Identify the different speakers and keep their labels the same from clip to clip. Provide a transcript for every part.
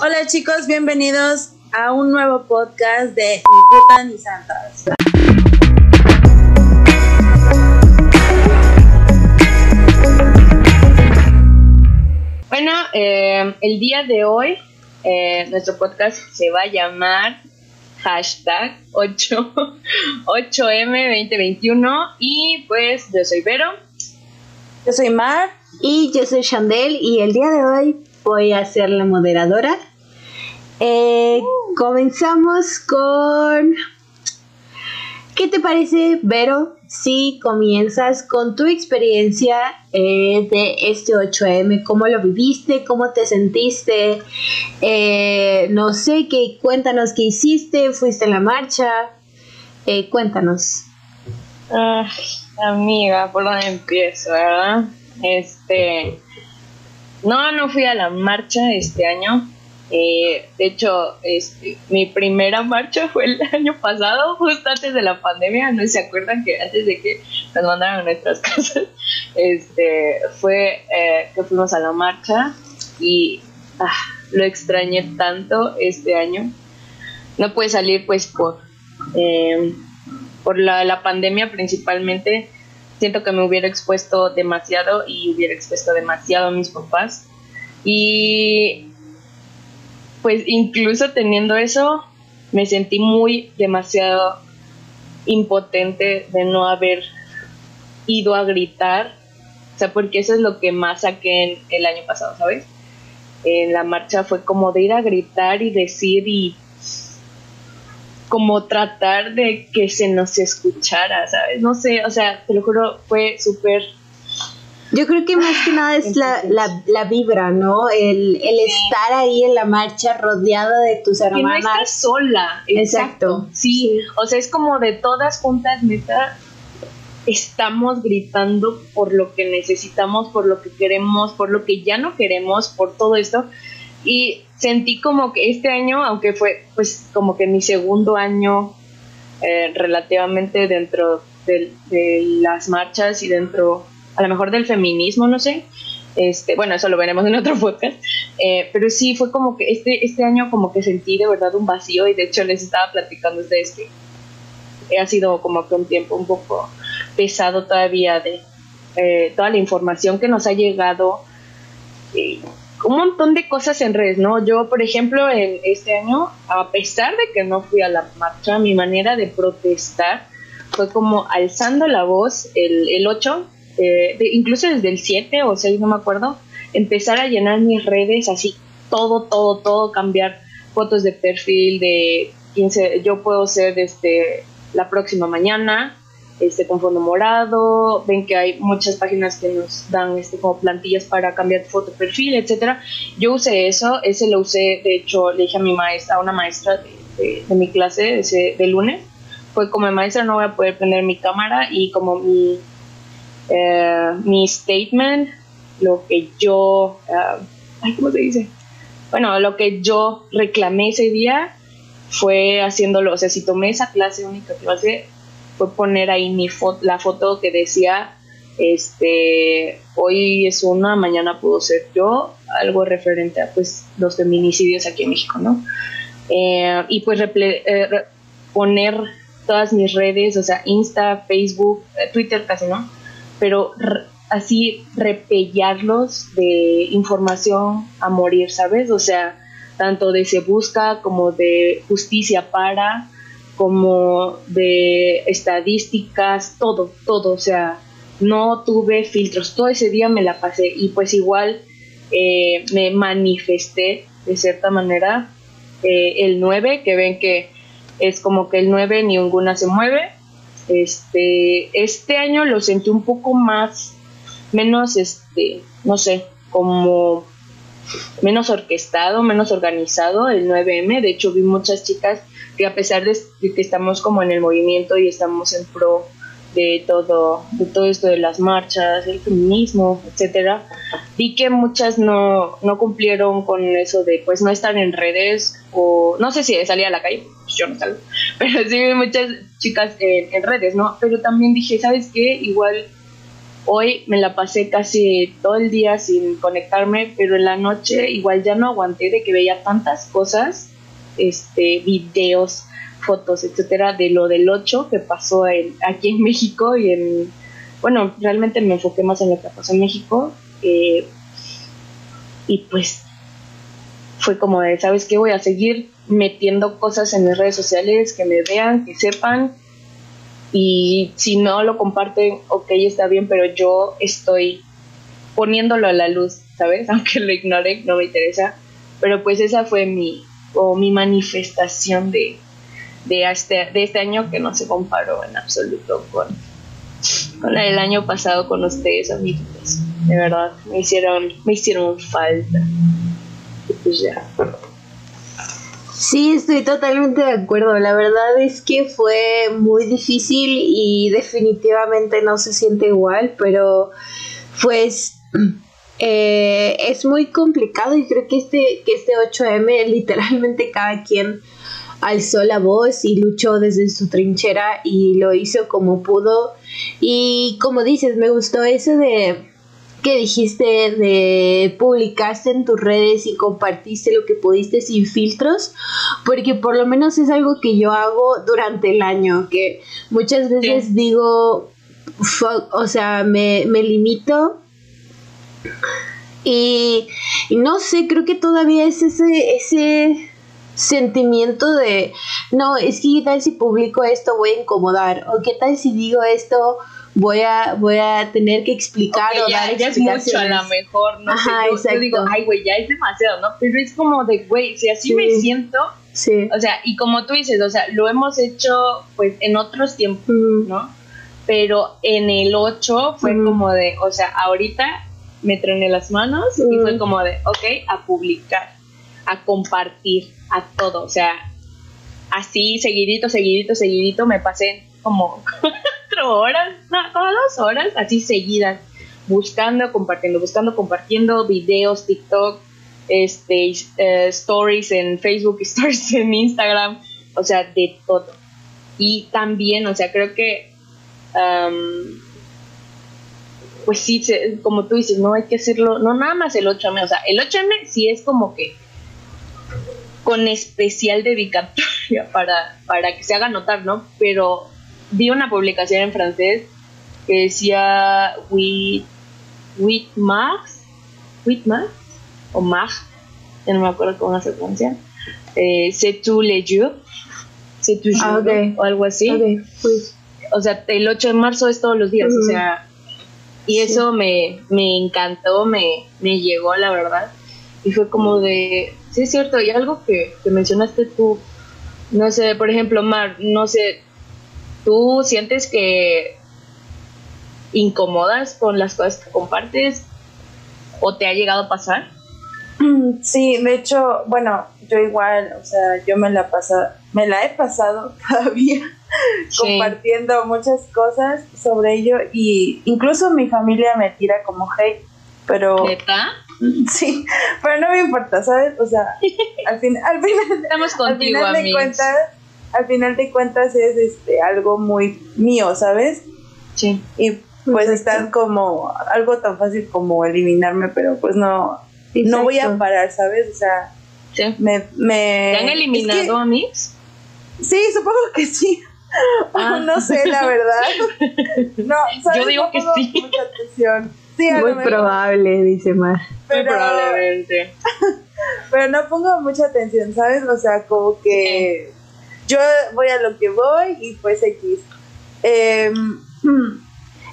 Speaker 1: Hola chicos, bienvenidos a un nuevo podcast de Ni puta ni santas.
Speaker 2: Bueno, eh, el día de hoy eh, nuestro podcast se va a llamar hashtag 8, 8M2021 y pues yo soy Vero.
Speaker 1: Yo soy Mar.
Speaker 3: Y yo soy Chandel y el día de hoy voy a ser la moderadora. Eh, comenzamos con... ¿Qué te parece, Vero, si comienzas con tu experiencia eh, de este 8M? ¿Cómo lo viviste? ¿Cómo te sentiste? Eh, no sé, qué, cuéntanos qué hiciste, fuiste a la marcha, cuéntanos.
Speaker 2: Ay, amiga, ¿por dónde empiezo, verdad? Este, no, no fui a la marcha este año. Eh, de hecho, este, mi primera marcha fue el año pasado, justo antes de la pandemia. No se acuerdan que antes de que nos mandaran a nuestras casas, este, fue eh, que fuimos a la marcha y ah, lo extrañé tanto este año. No pude salir, pues, por, eh, por la pandemia principalmente siento que me hubiera expuesto demasiado y hubiera expuesto demasiado a mis papás. Y pues incluso teniendo eso, me sentí muy demasiado impotente de no haber ido a gritar. O sea, porque eso es lo que más saqué el año pasado, ¿sabes? En la marcha fue como de ir a gritar y decir y como tratar de que se nos escuchara, ¿sabes? No sé, o sea, te lo juro, fue súper...
Speaker 3: Yo creo que más que nada es la, la, la vibra, ¿no? El, el estar ahí en la marcha rodeada de tus hermanas.
Speaker 2: Que no estás sola. Exacto. Sí. o sea, es como de todas juntas, neta, estamos gritando por lo que necesitamos, por lo que queremos, por lo que ya no queremos, por todo esto. Y sentí como que este año, aunque fue pues como que mi segundo año eh, relativamente dentro de, las marchas y dentro a lo mejor del feminismo, no sé, este, bueno, eso lo veremos en otro podcast, eh, pero sí fue como que este, este año como que sentí de verdad un vacío y de hecho les estaba platicando de este ha sido como que un tiempo un poco pesado todavía de eh, toda la información que nos ha llegado un montón de cosas en redes, ¿no? Yo, por ejemplo, en este año, a pesar de que no fui a la marcha, mi manera de protestar fue como alzando la voz el, el 8, eh, incluso desde el 7 o 6, no me acuerdo, empezar a llenar mis redes así, todo, todo, todo, cambiar fotos de perfil de 15, yo puedo ser desde la próxima mañana, este, con fondo morado, ven que hay muchas páginas que nos dan este, como plantillas para cambiar foto perfil, etcétera. Yo usé eso, ese lo usé, de hecho le dije a mi maestra, a una maestra de, mi clase ese, de lunes, fue como maestra no voy a poder prender mi cámara y como mi, eh, mi statement, lo que yo, uh, ¿cómo se dice? Bueno, lo que yo reclamé ese día fue haciéndolo, o sea, si tomé esa clase única hacer poner ahí mi la foto que decía, este, hoy es una, mañana puedo ser yo, algo referente a pues los feminicidios aquí en México, ¿no? Eh, y pues eh, poner todas mis redes, o sea, Insta, Facebook, eh, Twitter casi, ¿no? Pero así repellarlos de información a morir, ¿sabes? O sea, tanto de se busca como de justicia para, como de estadísticas, todo, todo, o sea, no tuve filtros, todo ese día me la pasé y pues igual eh, me manifesté de cierta manera eh, el 9, que ven que es como que el 9 ninguna se mueve. Este, este año lo sentí un poco más, menos, este, no sé, como menos orquestado, menos organizado el 9M. De hecho, vi muchas chicas que a pesar de que estamos como en el movimiento y estamos en pro de todo, de todo esto de las marchas, el feminismo, etcétera, vi que muchas no, no cumplieron con eso de pues no estar en redes o no sé si salía a la calle, pues yo no salgo, pero sí vi muchas chicas en, redes, ¿no? Pero también dije, ¿sabes qué? Igual Hoy me la pasé casi todo el día sin conectarme, pero en la noche igual ya no aguanté de que veía tantas cosas, este, videos, fotos, etcétera, de lo del 8 que pasó aquí en México y en, bueno, realmente me enfoqué más en lo que pasó en México. Eh, y pues fue como de, ¿sabes qué? Voy a seguir metiendo cosas en mis redes sociales, que me vean, que sepan. Y si no lo comparten, ok, está bien, pero yo estoy poniéndolo a la luz, ¿sabes? Aunque lo ignore, no me interesa. Pero pues esa fue mi, o mi manifestación de, de, este, de este año que no se comparó en absoluto con, con el año pasado con ustedes, amigos. De verdad, me hicieron, me hicieron falta. Pues ya.
Speaker 3: Sí, estoy totalmente de acuerdo. La verdad es que fue muy difícil y definitivamente no se siente igual, pero pues eh, es muy complicado y creo que este, que este 8M literalmente cada quien alzó la voz y luchó desde su trinchera y lo hizo como pudo. Y como dices, me gustó eso de que dijiste de publicaste en tus redes y compartiste lo que pudiste sin filtros, porque por lo menos es algo que yo hago durante el año, que muchas veces digo, o sea, me, me limito y, y, no sé, creo que todavía es ese, ese sentimiento de, no, es que qué tal si publico esto voy a incomodar, o qué tal si digo esto voy a voy a tener que explicar
Speaker 2: o ya, dar ya es mucho a lo mejor no
Speaker 3: Ajá,
Speaker 2: sé, yo, digo ay güey ya es demasiado no pero es como de güey si así me siento
Speaker 3: sí.
Speaker 2: o sea y como tú dices o sea lo hemos hecho pues en otros tiempos no pero en el 8 fue como de o sea ahorita me trené las manos y fue como de ok a publicar a compartir a todo o sea así seguidito seguidito seguidito me pasé como horas, no, como dos horas, así seguidas, buscando, compartiendo, buscando, compartiendo videos, TikTok, este, eh, stories en Facebook, stories en Instagram, o sea, de todo. Y también, o sea, creo que, pues sí, como tú dices, no hay que hacerlo, no nada más el 8M, o sea, el 8M sí es como que con especial dedicatoria para, para que se haga notar, ¿no? Pero vi una publicación en francés que decía with, with Max, with Max, o Mag, ya no me acuerdo cómo se pronuncia, eh, c'est tout les jours, c'est tout
Speaker 3: ah, okay.
Speaker 2: o algo así.
Speaker 3: Okay, pues.
Speaker 2: O sea, el 8 de marzo es todos los días, o sea, y eso me, me encantó, me, me llegó, la verdad. Y fue como de, sí es cierto, y algo que, que mencionaste tú, no sé, por ejemplo, Mar, no sé, ¿Tú sientes que incomodas con las cosas que compartes o te ha llegado a pasar?
Speaker 1: Sí, de hecho, bueno, yo igual, o sea, yo me la pasa, me la he pasado todavía compartiendo muchas cosas sobre ello y incluso mi familia me tira como hate, pero
Speaker 2: ¿Neta?
Speaker 1: Sí, pero no me importa, ¿sabes? O sea, al, fin, al final,
Speaker 2: Estamos contigo,
Speaker 1: al final de cuentas al final de cuentas es este algo muy mío, ¿sabes?
Speaker 2: Sí.
Speaker 1: Y pues están como algo tan fácil como eliminarme, pero pues no no voy a parar, ¿sabes? O sea,
Speaker 2: sí.
Speaker 1: me, me
Speaker 2: ¿Te han eliminado a mí?
Speaker 1: Sí, supongo que sí. Ah. no sé, la verdad. No, ¿sabes?
Speaker 2: Yo digo
Speaker 1: no
Speaker 2: que
Speaker 1: sí. Mucha atención. Sí,
Speaker 3: Muy probable, dice Mar.
Speaker 2: Pero, Muy probablemente.
Speaker 1: pero no pongo mucha atención, ¿sabes? O sea, como que yo voy a lo que voy y pues X. Eh,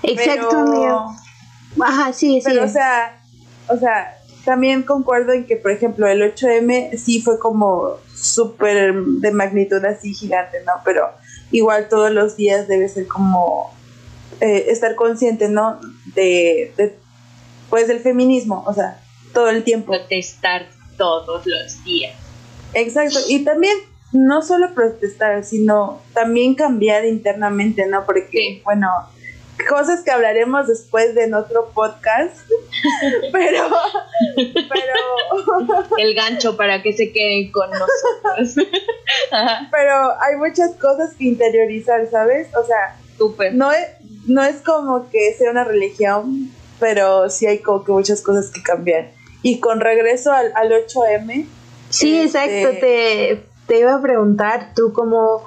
Speaker 3: Exacto, pero, Ajá, sí,
Speaker 1: pero,
Speaker 3: sí.
Speaker 1: o sea, o sea, también concuerdo en que, por ejemplo, el 8M sí fue como súper de magnitud así gigante, ¿no? Pero igual todos los días debe ser como eh, estar consciente, ¿no? De, de, pues del feminismo, o sea, todo el tiempo.
Speaker 2: Protestar todos los días.
Speaker 1: Exacto, y también no solo protestar, sino también cambiar internamente, ¿no? Porque, bueno, cosas que hablaremos después de en otro podcast, pero, pero...
Speaker 2: El gancho para que se queden con nosotros.
Speaker 1: pero hay muchas cosas que interiorizar, ¿sabes? O sea,
Speaker 2: Súper.
Speaker 1: no es, no es como que sea una religión, pero sí hay como que muchas cosas que cambiar. Y con regreso al, al 8M.
Speaker 3: Sí, exacto, este, te, te iba a preguntar tú cómo,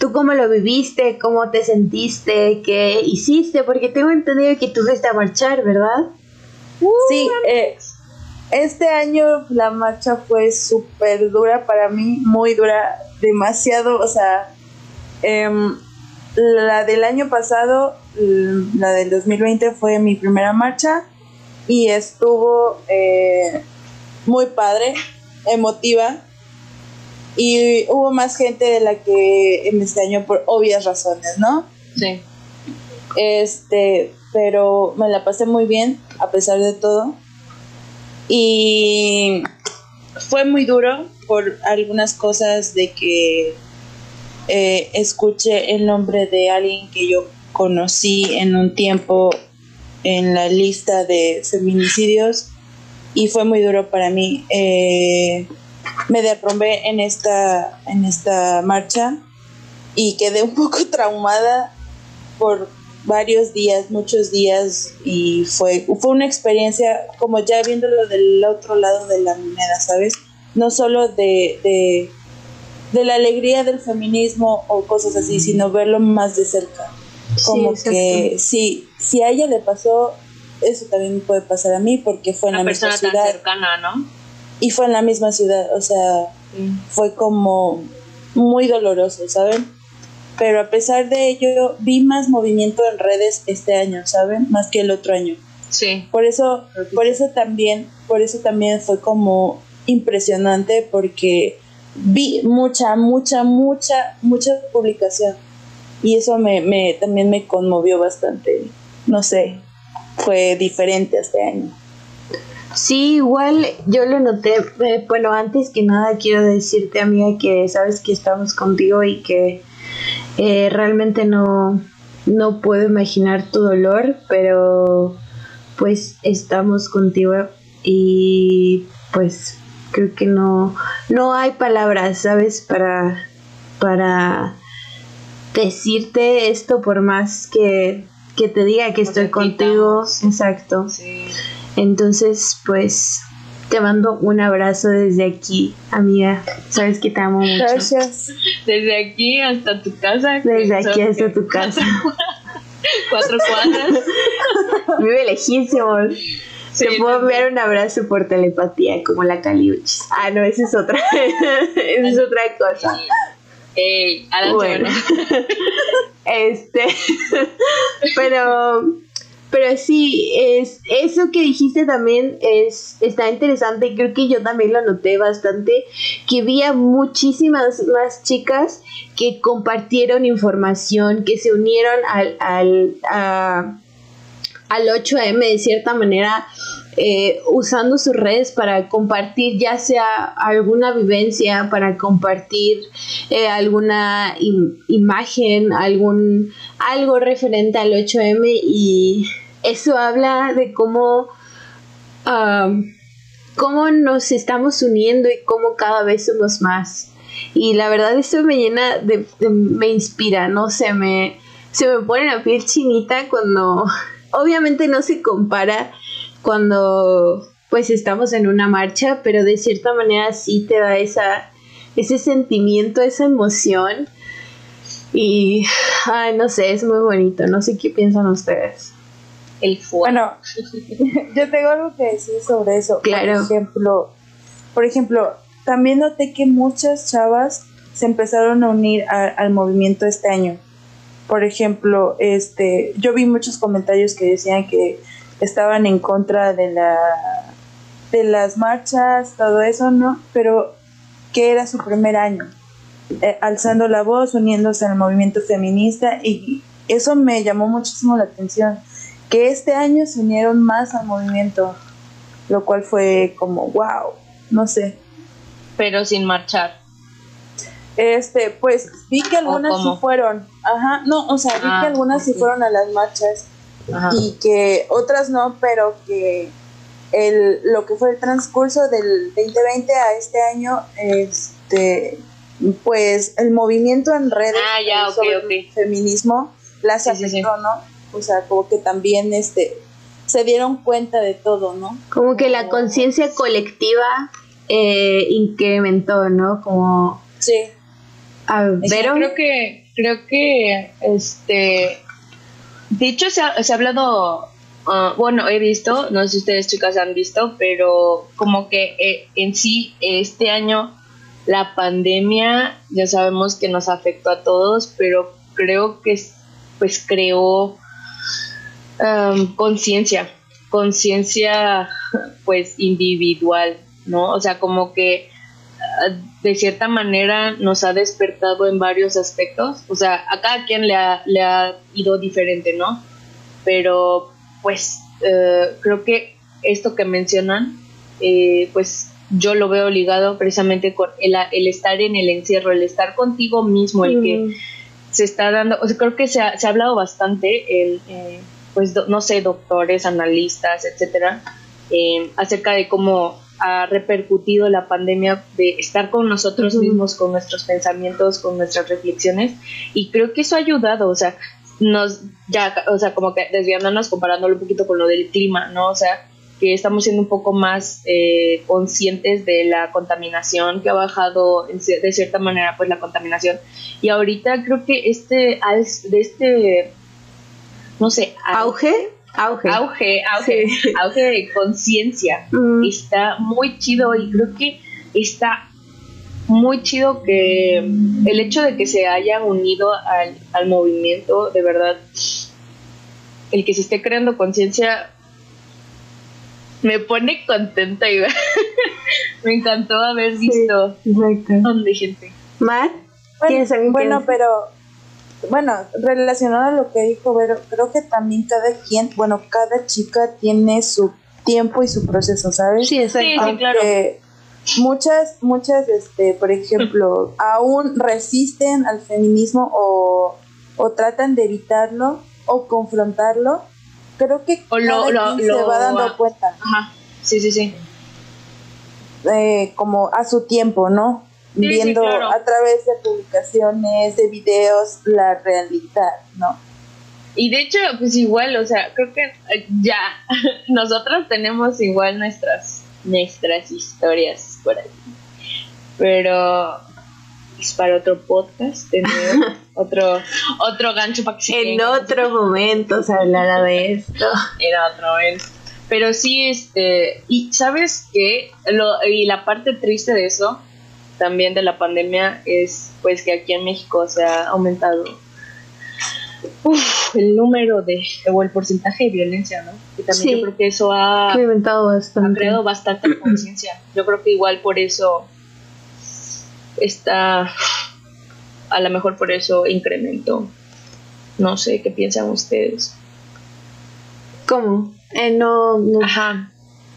Speaker 3: tú cómo lo viviste, cómo te sentiste, qué hiciste, porque tengo entendido que tú fuiste a marchar, ¿verdad?
Speaker 1: sí, eh, este año la marcha fue súper dura para mí, muy dura, demasiado, o sea, em, la del año pasado, la del 2020 fue mi primera marcha y estuvo eh, muy padre, emotiva y hubo más gente de la que en este año por obvias razones, ¿no?
Speaker 2: Sí.
Speaker 1: Este, pero me la pasé muy bien a pesar de todo y fue muy duro por algunas cosas de que eh, escuché el nombre de alguien que yo conocí en un tiempo en la lista de feminicidios y fue muy duro para mí. Eh, me derrumbé en esta, en esta marcha y quedé un poco traumada por varios días, muchos días y fue, fue una experiencia como ya viéndolo del otro lado de la moneda, ¿sabes? No solo de, de, de la alegría del feminismo o cosas así, sino verlo más de cerca. Como que sí, si a ella le pasó, eso también puede pasar a mí porque fue en la misma ciudad.
Speaker 2: cercana, ¿no?
Speaker 1: Y fue en la misma ciudad, o sea, fue como muy doloroso, ¿saben? pero a pesar de ello vi más movimiento en redes este año, ¿saben? Más que el otro año.
Speaker 2: Sí.
Speaker 1: Por eso, por eso también, por eso también fue como impresionante porque vi mucha, mucha, mucha, mucha publicación y eso me, me también me conmovió bastante. No sé, fue diferente este año.
Speaker 3: Sí, igual yo lo noté. Eh, bueno, antes que nada quiero decirte, amiga, que sabes que estamos contigo y que eh, realmente no, no puedo imaginar tu dolor, pero pues estamos contigo y pues creo que no, no hay palabras, ¿sabes? Para, para decirte esto por más que, que te diga que estoy contigo. Exacto. Entonces, pues te mando un abrazo desde aquí, amiga. Sabes que te amo mucho.
Speaker 1: Gracias.
Speaker 2: Desde aquí hasta tu casa.
Speaker 3: Desde aquí hasta tu casa.
Speaker 2: Cuatro cuadras.
Speaker 3: Vive lejísimo. Se te puedo enviar un abrazo por telepatía, como la Caliuchis. Ah, no, esa es otra. esa es otra cosa.
Speaker 2: Ey, bueno.
Speaker 3: este. pero pero sí, es, eso que dijiste también es, está interesante. Creo que yo también lo noté bastante. Que había muchísimas más chicas que compartieron información, que se unieron al, al, al 8M de cierta manera eh, usando sus redes para compartir ya sea alguna vivencia, para compartir eh, alguna imagen, algún algo referente al 8M y eso habla de cómo, cómo nos estamos uniendo y cómo cada vez somos más. Y la verdad eso me llena de, me inspira, no me, se me pone la piel chinita cuando obviamente no se compara cuando pues estamos en una marcha, pero de cierta manera sí te da esa, ese sentimiento, esa emoción. Y, ay, no sé, es muy bonito. No sé qué piensan ustedes.
Speaker 2: El fuego.
Speaker 1: Bueno, yo tengo algo que decir sobre eso.
Speaker 3: Claro.
Speaker 1: Por ejemplo, por ejemplo, también noté que muchas chavas se empezaron a unir al movimiento este año. Por ejemplo, este, yo vi muchos comentarios que decían que estaban en contra de la de las marchas, todo eso, ¿no? Pero que era su primer año, eh, alzando la voz, uniéndose al movimiento feminista y eso me llamó muchísimo la atención, que este año se unieron más al movimiento, lo cual fue como, wow, no sé.
Speaker 2: Pero sin marchar.
Speaker 1: Este, pues vi que algunas sí fueron, ajá, no, o sea, vi que ah, algunas sí fueron a las marchas y que otras no, pero que el, lo que fue el transcurso del 2020 a este año, este, pues el movimiento en redes
Speaker 2: ah,
Speaker 1: sobre feminismo las afectó, ¿no? O sea, como que también este se dieron cuenta de todo, ¿no?
Speaker 3: Como que la conciencia colectiva eh, incrementó, ¿no? Como...
Speaker 1: Sí.
Speaker 2: Pero creo que, creo que, este, de hecho se ha, se ha hablado, ah, bueno, he visto, no sé si ustedes chicas han visto, pero como que eh, en sí este año la pandemia ya sabemos que nos afectó a todos, pero creo que pues creó conciencia, conciencia pues individual, ¿no? O sea, como que ah, de cierta manera nos ha despertado en varios aspectos, o sea, a cada quien le ha, le ha ido diferente, ¿no? Pero pues eh, creo que esto que mencionan, eh, pues yo lo veo ligado precisamente con el, el, estar en el encierro, el estar contigo mismo, el que mm. se está dando, o sea, creo que se ha, se ha hablado bastante, el, eh, pues no sé, doctores, analistas, etcétera, eh, acerca de cómo ha repercutido la pandemia de estar con nosotros mismos, con nuestros pensamientos, con nuestras reflexiones, y creo que eso ha ayudado, o sea, nos, ya, o sea, como que desviándonos, comparándolo un poquito con lo del clima, ¿no? O sea, que estamos siendo un poco más eh, conscientes de la contaminación, que ha bajado de cierta manera pues la contaminación. Y ahorita creo que este, de este, no sé,
Speaker 3: auge, auge,
Speaker 2: auge, auge, auge de conciencia, mm. está muy chido y creo que está muy chido que el hecho de que se hayan unido al, al movimiento, de verdad, el que se esté creando conciencia me pone contenta y me encantó haber visto un donde gente.
Speaker 3: Mar,
Speaker 1: bueno, bueno pero bueno, relacionado a lo que dijo Vero, creo que también cada quien, bueno, cada chica tiene su tiempo y su proceso, ¿sabes?
Speaker 2: Sí, exacto. Sí, claro.
Speaker 1: Muchas, muchas, este, por ejemplo, aún resisten al feminismo o, o tratan de evitarlo o confrontarlo creo que
Speaker 2: lo,
Speaker 1: se va dando cuenta.
Speaker 2: Ajá. Sí, sí, sí.
Speaker 1: Eh, como a su tiempo, ¿no? Viendo a través de publicaciones, de videos, la realidad, ¿no?
Speaker 2: Y de hecho, pues igual, o sea, creo que eh, ya nosotros tenemos igual nuestras nuestras historias por ahí. Pero es para otro podcast, otro, otro gancho para que
Speaker 3: se En otro momento se hablará de esto.
Speaker 2: En otro momento. Pero sí, este, y sabes qué, lo, y la parte triste de eso, también de la pandemia, es pues que aquí en México se ha aumentado el número de, o el porcentaje de violencia, ¿no? Y también yo creo que eso ha,
Speaker 3: ha
Speaker 2: creado bastante conciencia. Yo creo que igual por eso está, a lo mejor por eso incrementó. No sé, ¿qué piensan ustedes?
Speaker 3: ¿Cómo? Eh, no,
Speaker 2: Ajá.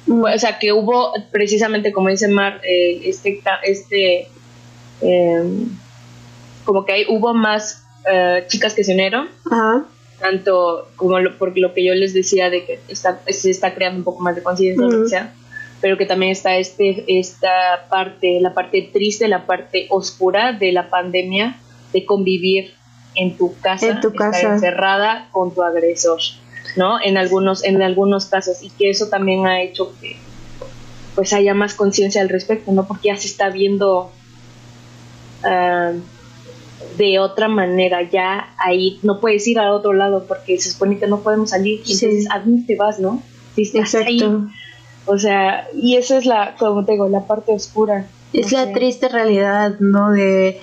Speaker 2: O sea, que hubo precisamente, como dice Mar, eh, este, este em, como que hay, hubo más eh, chicas que se unieron.
Speaker 3: Ajá.
Speaker 2: Tanto como lo, por lo que yo les decía de que está, se está creando un poco más de conciencia, o sea pero que también está este, esta parte, la parte triste, la parte oscura de la pandemia, de convivir en tu casa,
Speaker 3: en tu
Speaker 2: estar encerrada con tu agresor, ¿no? En algunos, en algunos casos, y que eso también ha hecho que pues haya más conciencia al respecto, ¿no? Porque ya se está viendo ah, de otra manera, ya ahí no puedes ir a otro lado porque se supone que no podemos salir, entonces ¿a dónde te vas, no?
Speaker 3: Si estás Exacto.
Speaker 2: O sea, y esa es la, como te digo, la parte oscura.
Speaker 3: Es la triste realidad, ¿no? De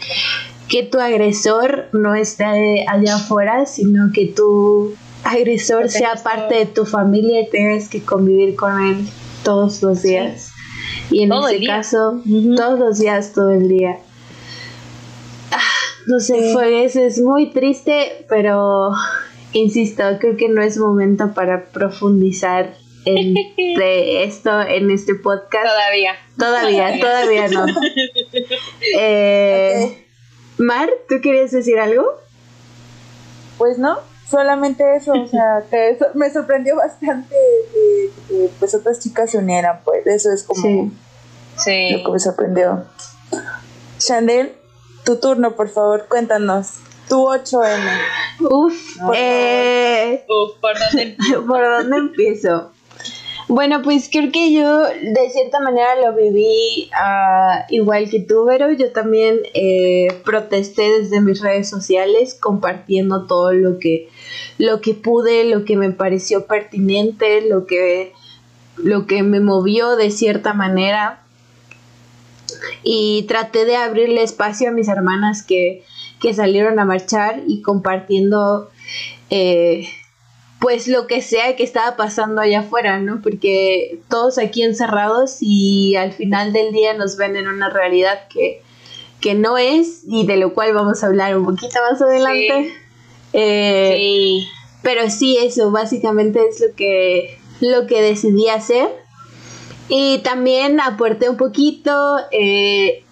Speaker 3: que tu agresor no está allá afuera, sino que tu agresor sea parte de tu familia y tengas que convivir con él todos los días. Y en este caso, todos los días, todo el día. Ah, no sé, fue eso, es muy triste, pero insisto, creo que no es momento para profundizar de esto en este podcast.
Speaker 2: Todavía.
Speaker 3: Todavía, todavía no. Eh, Mar, ¿tú querías decir algo?
Speaker 1: Pues no, solamente eso, o sea, que eso me sorprendió bastante que pues otras chicas se unieran, pues eso es como
Speaker 2: sí.
Speaker 1: lo que me sorprendió. Chanel, tu turno, por favor, cuéntanos. Tu 8M.
Speaker 3: Uf, eh,
Speaker 2: Uf, ¿por dónde?
Speaker 3: ¿por dónde empiezo? Bueno, pues creo que yo de cierta manera lo viví ah, igual que tú, pero yo también eh, protesté desde mis redes sociales compartiendo todo lo que, lo que pude, lo que me pareció pertinente, lo que, lo que me movió de cierta manera. Y traté de abrirle espacio a mis hermanas que, que salieron a marchar y compartiendo eh, pues lo que sea que estaba pasando allá afuera, ¿no? Porque todos aquí encerrados y al final del día nos ven en una realidad que, que no es y de lo cual vamos a hablar un poquito más adelante. Eh,
Speaker 2: Sí.
Speaker 3: pero sí, eso básicamente es lo que, lo que decidí hacer. Y también aporté un poquito eh,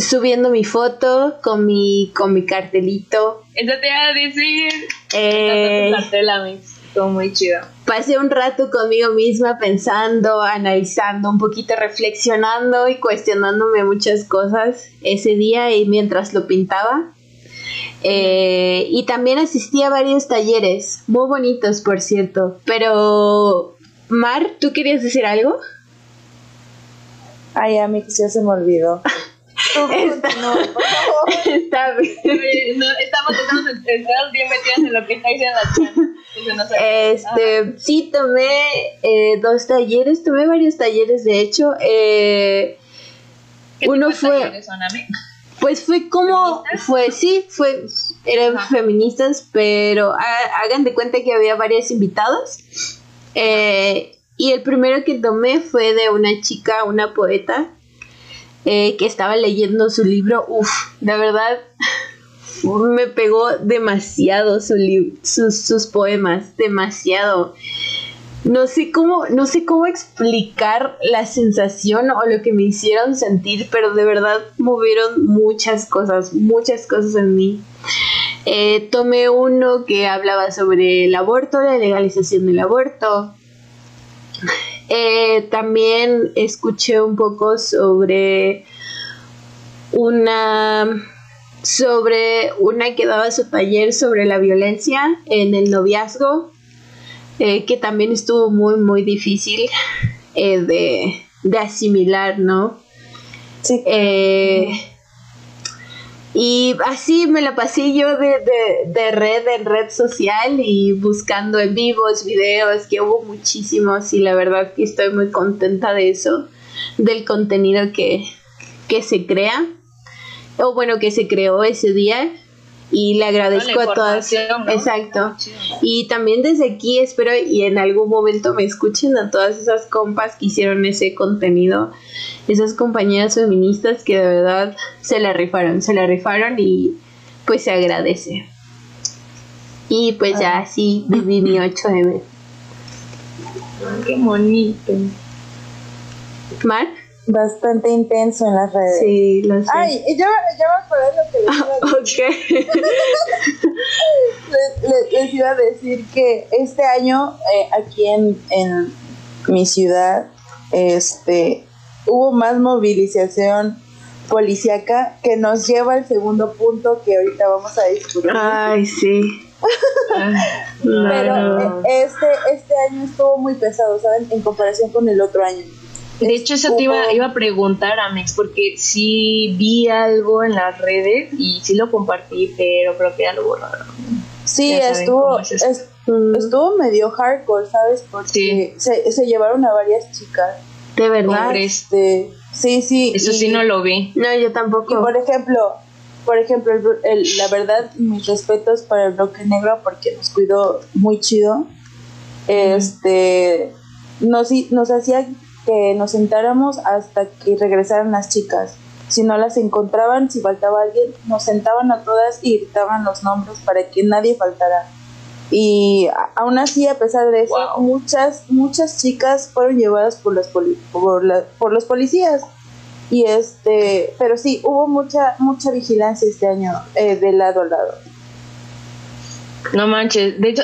Speaker 3: subiendo mi foto con mi, con mi cartelito.
Speaker 2: Eso te iba a decir.
Speaker 3: Eh,
Speaker 2: Tu cartel. Estuvo muy chido.
Speaker 3: pasé un rato conmigo misma pensando, analizando, un poquito reflexionando y cuestionándome muchas cosas ese día y mientras lo pintaba. Eh, y también asistí a varios talleres, muy bonitos por cierto. Pero, Mar, ¿tú querías decir algo?
Speaker 1: Ay, Amix, ya se me olvidó.
Speaker 3: Está-
Speaker 1: continúa, por favor.
Speaker 3: Está bien.
Speaker 2: Oye, no, estamos, estamos, estamos bien metidas en lo que está diciendo la.
Speaker 3: Este, sí, tomé eh, dos talleres, tomé varios talleres de hecho. Eh,
Speaker 2: ¿Qué tipo
Speaker 3: uno fue-
Speaker 2: talleres?
Speaker 3: Pues fue como,
Speaker 2: ¿Feministas?
Speaker 3: fue, sí, fue, eran
Speaker 2: Ajá.
Speaker 3: feministas, pero ha- hagan de cuenta que había varias invitadas. Eh, y el primero que tomé fue de una chica, una poeta, eh, que estaba leyendo su libro. Uf, la verdad, me pegó demasiado su sus, sus poemas, demasiado. No sé cómo, no sé cómo explicar la sensación o lo que me hicieron sentir, pero de verdad movieron muchas cosas, muchas cosas en mí. Eh, tomé uno que hablaba sobre el aborto, la legalización del aborto. Eh, también escuché un poco sobre una sobre una que daba su taller sobre la violencia en el noviazgo eh, que también estuvo muy muy difícil eh, de, de asimilar no
Speaker 1: Sí,
Speaker 3: eh, y así me la pasé yo de, de, de red en red social y buscando en vivos, videos, que hubo muchísimos y la verdad que estoy muy contenta de eso, del contenido que, que se crea, o bueno, que se creó ese día y le agradezco a todas. Exacto. Y también desde aquí espero y en algún momento me escuchen a todas esas compas que hicieron ese contenido, esas compañeras feministas que de verdad se la rifaron, se la rifaron y pues se agradece. Y pues ya así viví mi 8M.
Speaker 2: Qué bonito.
Speaker 3: ¿Mar?
Speaker 1: Bastante intenso en las redes.
Speaker 3: Sí, lo sé.
Speaker 1: Ay, ya, ya me acordé lo que les iba a decir.
Speaker 3: ok.
Speaker 1: les, les- les iba a decir que este año eh, aquí en, en mi ciudad este hubo más movilización policíaca que nos lleva al segundo punto que ahorita vamos a discutir.
Speaker 3: Ay, sí.
Speaker 1: Pero eh, este, este año estuvo muy pesado, ¿saben? En comparación con el otro año.
Speaker 2: De hecho, eso te iba, iba a preguntar, Amex, porque sí vi algo en las redes y sí lo compartí, pero creo que ya lo borraron.
Speaker 1: Sí, estuvo,
Speaker 2: es
Speaker 1: estuvo medio hardcore, ¿sabes? Porque se, se llevaron a varias chicas.
Speaker 3: De verdad.
Speaker 1: Este, sí, sí.
Speaker 2: Eso
Speaker 1: y-
Speaker 2: sí no lo vi.
Speaker 3: No, yo
Speaker 1: Y
Speaker 3: tampoco.
Speaker 1: por ejemplo, por ejemplo, el, el- la verdad, mis respetos para el bloque negro porque nos cuidó muy chido. Este, nos, nos hacía que nos sentáramos hasta que regresaran las chicas. Si no las encontraban, si faltaba alguien, nos sentaban a todas y gritaban los nombres para que nadie faltara. Y aún así, a pesar de eso,
Speaker 2: Wow.
Speaker 1: muchas, muchas chicas fueron llevadas por, las poli- por, la- por los policías. Y este, pero sí, hubo mucha, mucha vigilancia este año eh, de lado a lado.
Speaker 2: No manches. De hecho,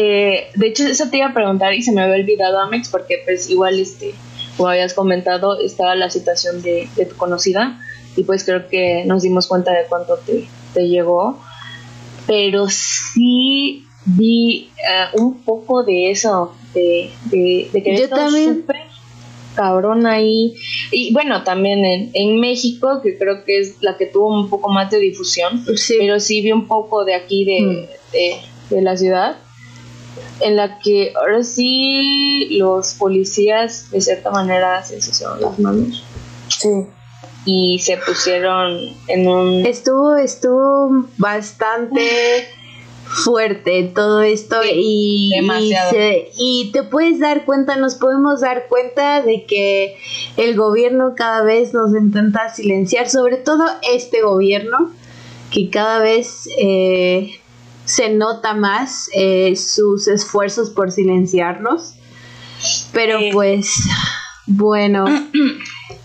Speaker 2: eh, de hecho, eso te iba a preguntar y se me había olvidado, Amex, porque pues igual, este, como habías comentado, estaba la situación de, de tu conocida y pues creo que nos dimos cuenta de cuánto te, te llegó. pero sí vi eh, un poco de eso, de, de, de que
Speaker 3: Yo también.
Speaker 2: cabrón ahí. Y bueno, también en, en, México, que creo que es la que tuvo un poco más de difusión,
Speaker 3: Sí.
Speaker 2: pero sí vi un poco de aquí de,
Speaker 3: Mm.
Speaker 2: de, de la ciudad, en la que ahora sí los policías de cierta manera se ensuciaron las manos
Speaker 1: Sí.
Speaker 2: y se pusieron en un...
Speaker 3: Estuvo, estuvo bastante fuerte todo esto
Speaker 2: Sí,
Speaker 3: y, y,
Speaker 2: demasiado.
Speaker 3: se- y te puedes dar cuenta, nos podemos dar cuenta de que el gobierno cada vez nos intenta silenciar, sobre todo este gobierno, que cada vez eh, se nota más eh, sus esfuerzos por silenciarnos. Pero pues, bueno.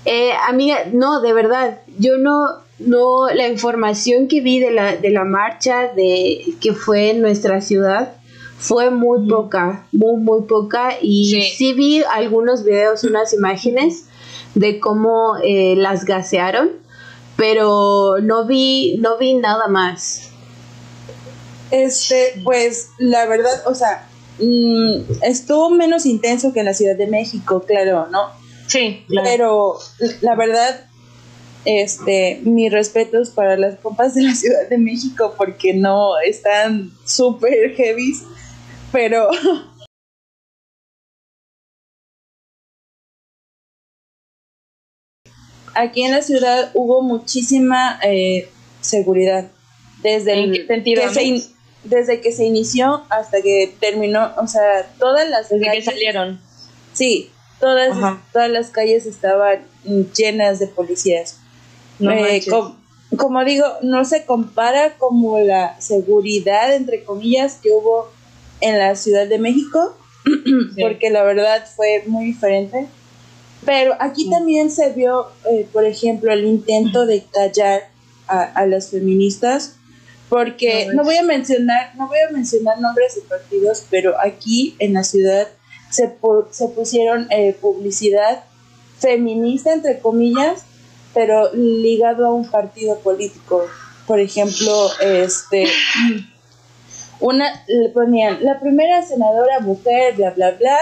Speaker 3: Eh, amiga, no, de verdad, yo no, no, la información que vi de la, de la marcha de que fue en nuestra ciudad fue muy poca, muy, muy poca, y
Speaker 2: Sí.
Speaker 3: sí, vi algunos videos, unas imágenes de cómo eh, las gasearon, pero no vi, no vi nada más.
Speaker 1: Este, pues la verdad, o sea, mm, estuvo menos intenso que en la Ciudad de México, claro, ¿no?
Speaker 2: Sí, claro.
Speaker 1: Pero la verdad, este, mis respetos para las compas de la Ciudad de México porque no están súper heavy, pero aquí en la ciudad hubo muchísima eh, seguridad desde
Speaker 2: ¿En
Speaker 1: el
Speaker 2: qué sentido,
Speaker 1: que se in-
Speaker 2: amigas?
Speaker 1: Desde que se inició hasta que terminó, o sea, todas las
Speaker 2: Desde que salieron.
Speaker 1: Sí, todas,
Speaker 2: Ajá.
Speaker 1: todas las calles estaban llenas de policías.
Speaker 2: No
Speaker 1: Eh, com- como digo, no se compara como la seguridad, entre comillas, que hubo en la Ciudad de México,
Speaker 2: Sí.
Speaker 1: porque la verdad fue muy diferente. Pero aquí también se vio, eh, por ejemplo, el intento de callar a, a las feministas, porque
Speaker 2: No
Speaker 1: voy a mencionar, no voy a mencionar nombres de partidos, pero aquí en la ciudad se, pu- se pusieron eh, publicidad feminista, entre comillas, pero ligado a un partido político. Por ejemplo, este una le ponían la primera senadora mujer, bla bla bla,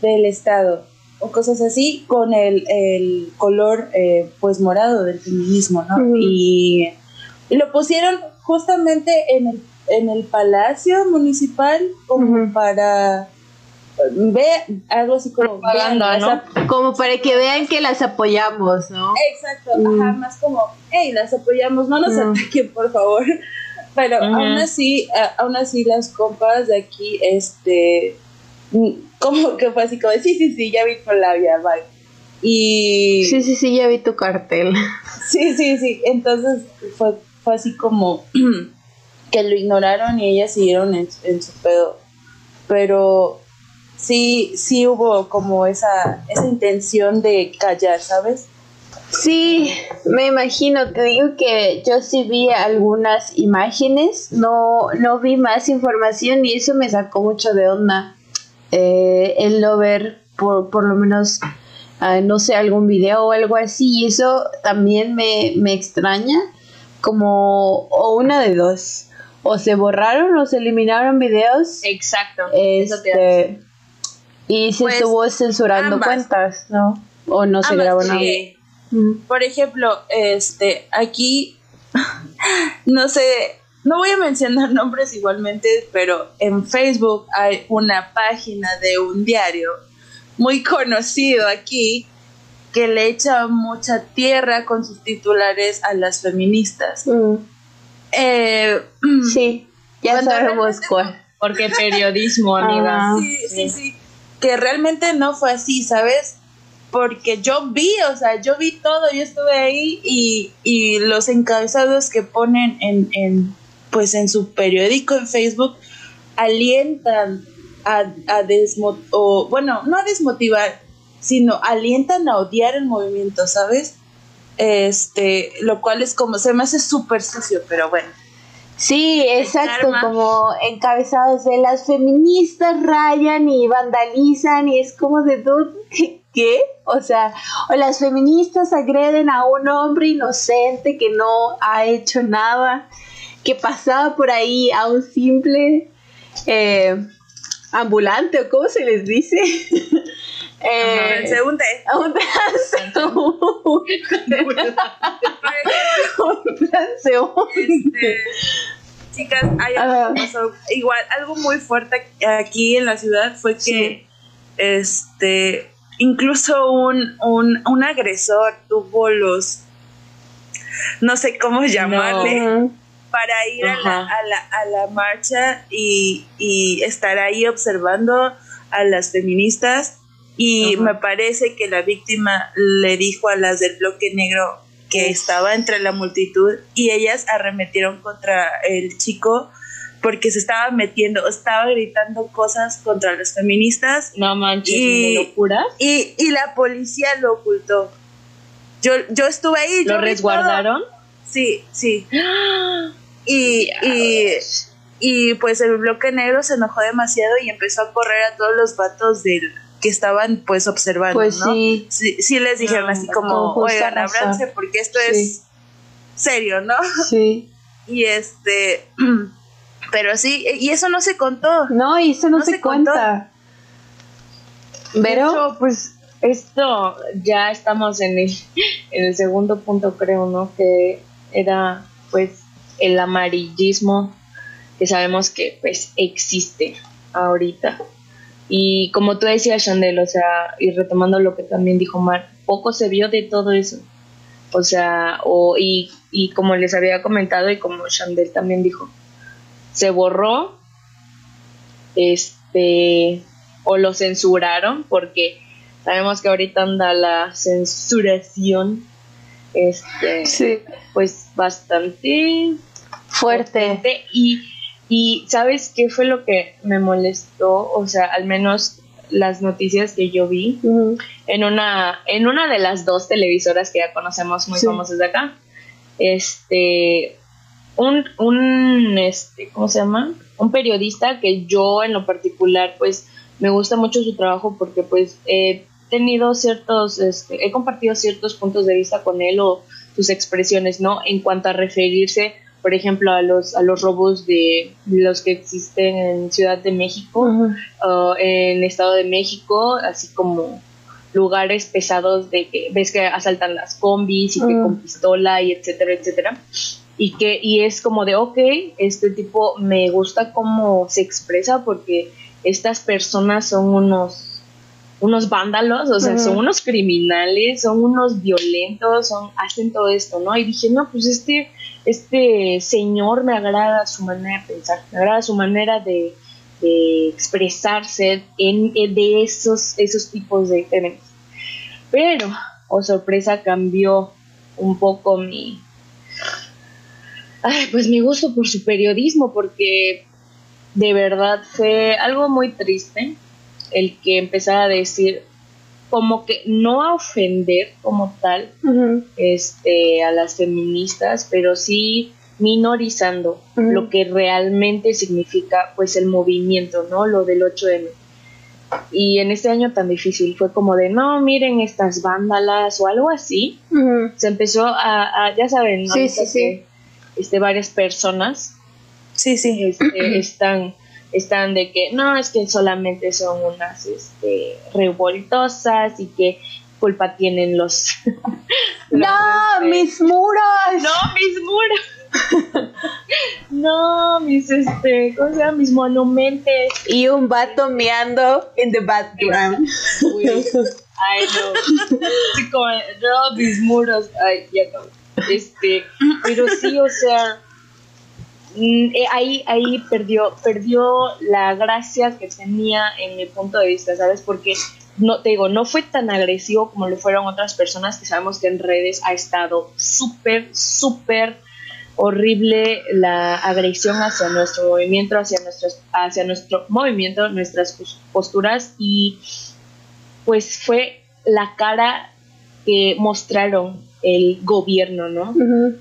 Speaker 1: del estado, o cosas así, con el, el color eh, pues morado del feminismo, ¿no? Y lo pusieron justamente en el, en el palacio municipal como para ve algo así como
Speaker 3: Como para que vean que las apoyamos, ¿no?
Speaker 1: Exacto,
Speaker 3: Mm.
Speaker 1: ajá, más como, hey, las apoyamos, no nos
Speaker 3: Mm.
Speaker 1: ataquen, por favor. Pero aún así, a- aún así las compas de aquí, este, mm, como que fue así como, sí, sí, sí, ya vi tu labia, bye. Y
Speaker 3: Sí, sí, sí, ya vi tu cartel.
Speaker 1: sí, sí, sí, entonces fue, fue así como que lo ignoraron y ellas siguieron en, en su pedo. Pero sí, sí hubo como esa, esa intención de callar, ¿sabes?
Speaker 3: Sí, me imagino, te digo que yo sí vi algunas imágenes, no, no vi más información y eso me sacó mucho de onda. Eh, el no ver por, por lo menos, ah, no sé, algún video o algo así, y eso también me, me extraña, como, o una de dos, o se borraron o se eliminaron videos.
Speaker 2: Exacto.
Speaker 3: Este, y se
Speaker 1: Pues,
Speaker 3: estuvo censurando
Speaker 1: ambas.
Speaker 3: cuentas, ¿no? O no se grabó
Speaker 1: sí.
Speaker 3: nada. Mm.
Speaker 1: Por ejemplo, este, aquí, no sé, no voy a mencionar nombres igualmente, pero en Facebook hay una página de un diario muy conocido aquí que le echa mucha tierra con sus titulares a las feministas.
Speaker 3: Mm,
Speaker 1: Eh,
Speaker 3: Sí, ya
Speaker 1: Cuando
Speaker 3: sabemos cuál.
Speaker 2: Porque periodismo, amiga.
Speaker 3: Ah.
Speaker 1: sí, sí, sí, que realmente no fue así, ¿sabes? Porque yo vi, o sea, yo vi todo, yo estuve ahí y, y los encabezados que ponen en, en, pues en su periódico en Facebook alientan a, a desmo- o bueno, no a desmotivar, sino alientan a odiar el movimiento, ¿sabes? Este, lo cual es como, se me hace súper sucio, pero bueno.
Speaker 3: Sí, exacto, como encabezados de las feministas rayan y vandalizan y es como de ¿qué? O sea, o las feministas agreden a un hombre inocente que no ha hecho nada. que pasaba por ahí a un simple eh, ambulante o cómo se les dice.
Speaker 1: eh, transeúnte. A un transeúnte. chicas, hay algo igual, algo muy fuerte aquí en la ciudad fue que este incluso un, un, un agresor tuvo los no sé cómo llamarle para ir a la, a la, a, la, marcha y, y, estar ahí observando a las feministas y me parece que la víctima le dijo a las del bloque negro que estaba entre la multitud y ellas arremetieron contra el chico porque se estaba metiendo, estaba gritando cosas contra las feministas.
Speaker 2: No manches, y, locura.
Speaker 1: Y, y la policía lo ocultó. Yo, yo estuve ahí.
Speaker 2: ¿Lo resguardaron?
Speaker 1: Sí, sí. Y, y, y, pues el bloque negro se enojó demasiado y empezó a correr a todos los vatos del que estaban pues observando, pues ¿no? Sí. sí. les dijeron así como, oigan, abranse porque esto es serio, ¿no?
Speaker 3: Sí.
Speaker 1: Y este, pero sí, y eso no se contó.
Speaker 3: No, y eso no, se, cuenta.
Speaker 2: Pero, pues esto ya estamos en el, en el segundo punto, creo, ¿no? Que era pues el amarillismo que sabemos que pues existe ahorita. Y como tú decías, Chandel, o sea, y retomando lo que también dijo Mar, poco se vio de todo eso. O sea, o, y, y como les había comentado y como Chandel también dijo, se borró, este, o lo censuraron, porque Sabemos que ahorita anda la censuración, este, pues bastante
Speaker 3: fuerte.
Speaker 2: Y, y ¿sabes qué fue lo que me molestó? O sea, al menos las noticias que yo vi en una en una de las dos televisoras que ya conocemos muy famosas de acá este un, un este cómo se llama un periodista que yo en lo particular pues me gusta mucho su trabajo porque pues eh, tenido ciertos, este, he compartido ciertos puntos de vista con él o sus expresiones, ¿no? En cuanto a referirse, por ejemplo, a los, a los robos de los que existen en Ciudad de México, en Estado de México, así como lugares pesados de que ves que asaltan las combis y que con pistola y etcétera, etcétera. Y que y es como de, ok, este tipo me gusta cómo se expresa porque estas personas son unos unos vándalos, o sea, son unos criminales, son unos violentos, son, hacen todo esto, ¿no? Y dije, no, pues este, este señor me agrada su manera de pensar, me agrada su manera de, expresarse en, de esos, esos tipos de eventos. Pero, oh sorpresa, cambió un poco mi, ay, pues mi gusto por su periodismo, porque de verdad fue algo muy triste el que empezara a decir como que no a ofender como tal este a las feministas pero sí minorizando lo que realmente significa pues el movimiento no lo del 8M y en este año tan difícil fue como de no miren estas vándalas o algo así. Se empezó a, ya saben ¿no?
Speaker 3: sí, sí, sí.
Speaker 2: este varias personas
Speaker 1: sí sí.
Speaker 2: este, están están de que no, es que solamente son unas este, revoltosas y que culpa tienen los...
Speaker 3: no, este, mis muros.
Speaker 2: No, mis muros. no, mis este, ¿cómo se llama? Mis monumentos.
Speaker 3: Y un vato meando in the background.
Speaker 2: Ay, no. Sí, como, no, mis muros. Ay, ya no. Este, pero sí, o sea, ahí, ahí perdió, perdió la gracia que tenía en mi punto de vista, ¿sabes? Porque no te digo, no fue tan agresivo como lo fueron otras personas que sabemos que en redes ha estado súper, súper horrible la agresión hacia nuestro movimiento, hacia, nuestros, hacia nuestro movimiento, nuestras posturas y pues fue la cara que mostraron el gobierno, ¿no?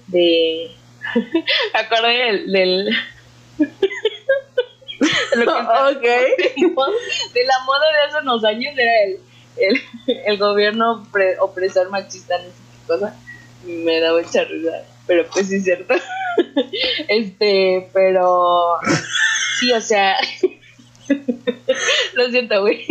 Speaker 2: De me acordé del, del
Speaker 3: lo okay.
Speaker 2: de la moda de hace unos años era el, el, el gobierno opresor machista no sé qué cosa me da mucha risa pero pues sí es cierto este, pero sí, o sea, lo siento, güey.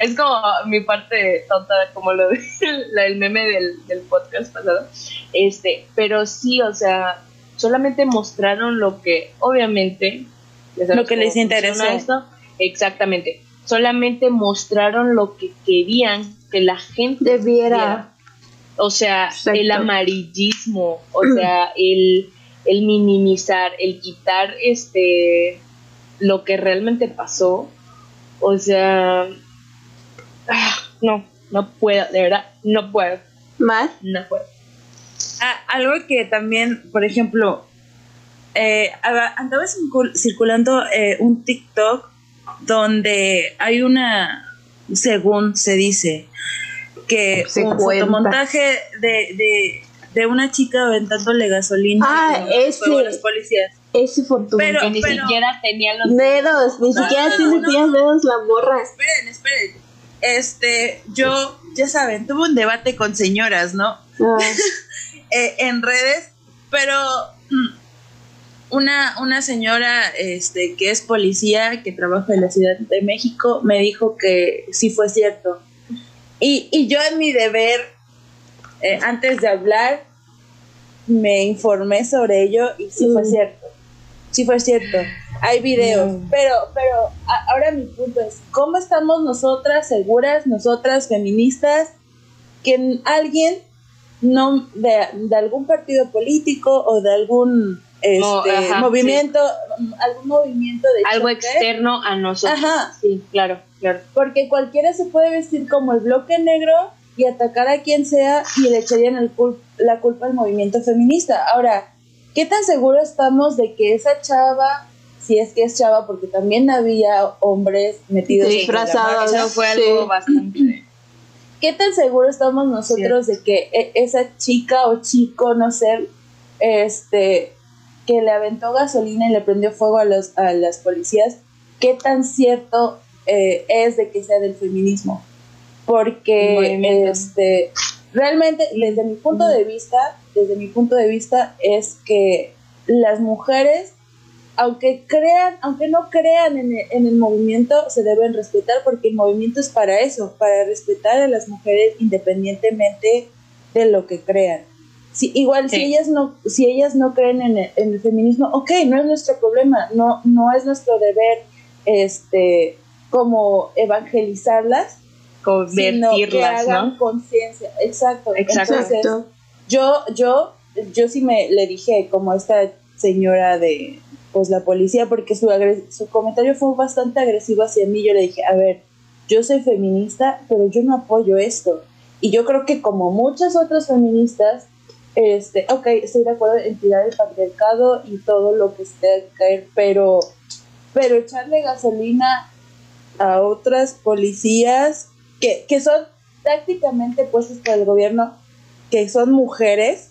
Speaker 2: es como mi parte tonta, como lo del meme del, del podcast pasado. Este, pero sí, o sea, solamente mostraron lo que, obviamente,
Speaker 1: lo que les interesó.
Speaker 2: Esto. Exactamente. Solamente mostraron lo que querían que la gente
Speaker 3: debiera.
Speaker 2: O sea, el amarillismo, o sea, el, el minimizar, el quitar este lo que realmente pasó. O sea, ah, no, no puedo, de verdad, no puedo.
Speaker 3: ¿Más?
Speaker 2: No puedo.
Speaker 1: Ah, algo que también, por ejemplo, eh, andaba circulando eh, un TikTok donde hay una, según se dice, que un fotomontaje de, de, una chica aventándole gasolina
Speaker 3: ah, ese, a
Speaker 1: los policías.
Speaker 3: Ese fotomontaje.
Speaker 2: Pero, ni siquiera tenía los
Speaker 3: dedos, ni siquiera tiene dedos la morra.
Speaker 1: Esperen, esperen. Este, yo, ya saben, tuve un debate con señoras, ¿no? Ah. Eh, en redes, pero mm, una, una señora este, que es policía, que trabaja en la Ciudad de México, me dijo que sí fue cierto. Y, y yo en mi deber, eh, antes de hablar, me informé sobre ello y sí fue mm. cierto. Sí fue cierto. Hay videos. Pero, pero ahora mi punto es, ¿cómo estamos nosotras seguras, nosotras feministas, que alguien no de, de algún partido político o de algún este, movimiento, algún movimiento de
Speaker 2: algo externo a nosotros. Ajá. Sí, claro, claro.
Speaker 1: Porque cualquiera se puede vestir como el bloque negro y atacar a quien sea y le echarían el la culpa al movimiento feminista. Ahora, ¿qué tan seguro estamos de que esa chava, si es que es chava, porque también había hombres metidos
Speaker 3: disfrazados,
Speaker 2: eso fue algo bastante
Speaker 1: ¿Qué tan seguro estamos nosotros de que e, esa chica o chico, no sé, este, que le aventó gasolina y le prendió fuego a, los, a las policías, qué tan cierto eh, es de que sea del feminismo? Porque este, realmente, desde mi punto de vista, desde mi punto de vista, es que las mujeres aunque crean, aunque no crean en el, movimiento, se deben respetar porque el movimiento es para eso, para respetar a las mujeres independientemente de lo que crean. Si, igual si ellas no, si ellas no creen en el, feminismo, ok, no es nuestro problema, no, no es nuestro deber este como evangelizarlas,
Speaker 2: convertirlas, sino que hagan
Speaker 1: conciencia. Exacto. Exacto. Entonces, yo, yo, yo sí me le dije como esta señora de pues la policía porque su, su comentario fue bastante agresivo hacia mí. Yo le dije, a ver, yo soy feminista, pero yo no apoyo esto. Y yo creo que como muchas otras feministas, este, ok, estoy de acuerdo en tirar el patriarcado y todo lo que esté a caer, pero, pero echarle gasolina a otras policías que, que son tácticamente puestas por el gobierno, que son mujeres,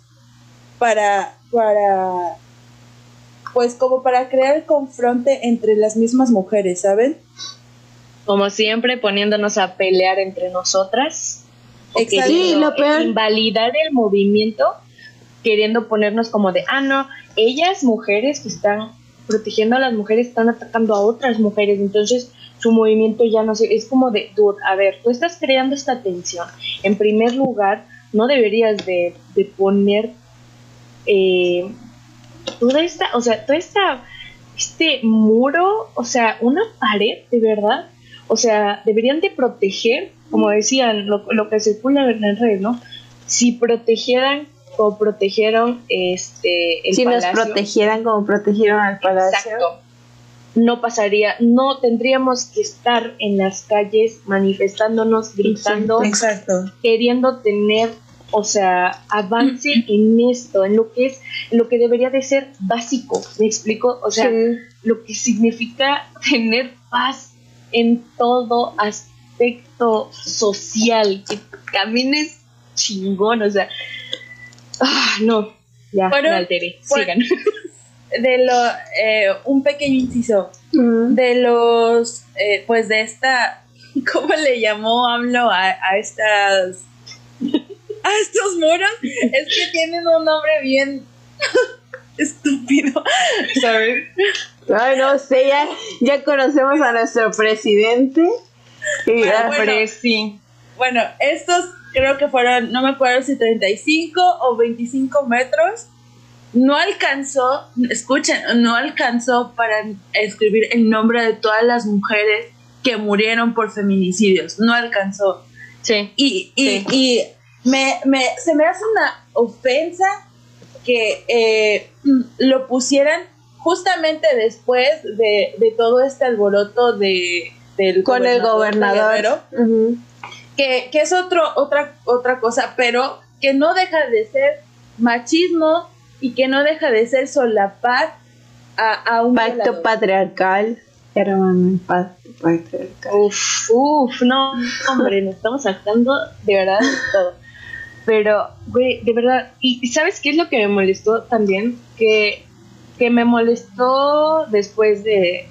Speaker 1: para, para pues como para crear el confronte entre las mismas mujeres, ¿saben?
Speaker 2: Como siempre, poniéndonos a pelear entre nosotras.
Speaker 3: Sí, lo peor.
Speaker 2: Invalidar el movimiento, queriendo ponernos como de, ah, no, ellas mujeres que están protegiendo a las mujeres están atacando a otras mujeres, entonces su movimiento ya no sé, es como de, dude, a ver, tú estás creando esta tensión. En primer lugar, no deberías de, de poner eh, toda esta, o sea, toda esta, este muro, o sea, una pared, de verdad, o sea, deberían de proteger, como decían, lo, lo que circula en el red, ¿no? Si protegieran como protegieron este el
Speaker 3: si nos protegieran como protegieron al palacio exacto
Speaker 2: no pasaría no tendríamos que estar en las calles manifestándonos gritando
Speaker 1: exacto.
Speaker 2: queriendo tener o sea, avance en esto, en lo que es, lo que debería de ser básico, ¿me explico? O sea, lo que significa tener paz en todo aspecto social, que camines chingón, o sea, ah, no, ya, me alteré, sigan.
Speaker 1: De lo, eh, un pequeño inciso, de los, eh, pues de esta, ¿cómo le llamó AMLO a, a estas a estos moros es que tienen un nombre bien. estúpido. ¿Sabes?
Speaker 3: Ay, no sé, ya, ya conocemos a nuestro presidente.
Speaker 1: Y ah, bueno, bueno, estos creo que fueron, no me acuerdo si 35 o 25 metros. No alcanzó, escuchen, no alcanzó para escribir el nombre de todas las mujeres que murieron por feminicidios. No alcanzó.
Speaker 2: Sí.
Speaker 1: Y, y, me, me, se me hace una ofensa que eh, lo pusieran justamente después de, de, todo este alboroto de, del
Speaker 3: con el gobernador.
Speaker 1: que, que, es otro, otra, otra cosa, pero que no deja de ser machismo y que no deja de ser solapar a, a un
Speaker 3: pacto patriarcal. Hermano, pacto patriarcal.
Speaker 2: Uf, uf, no, hombre, nos estamos sacando de verdad de todo. Pero, güey, de verdad, y ¿sabes qué es lo que me molestó también? Que, que me molestó después de,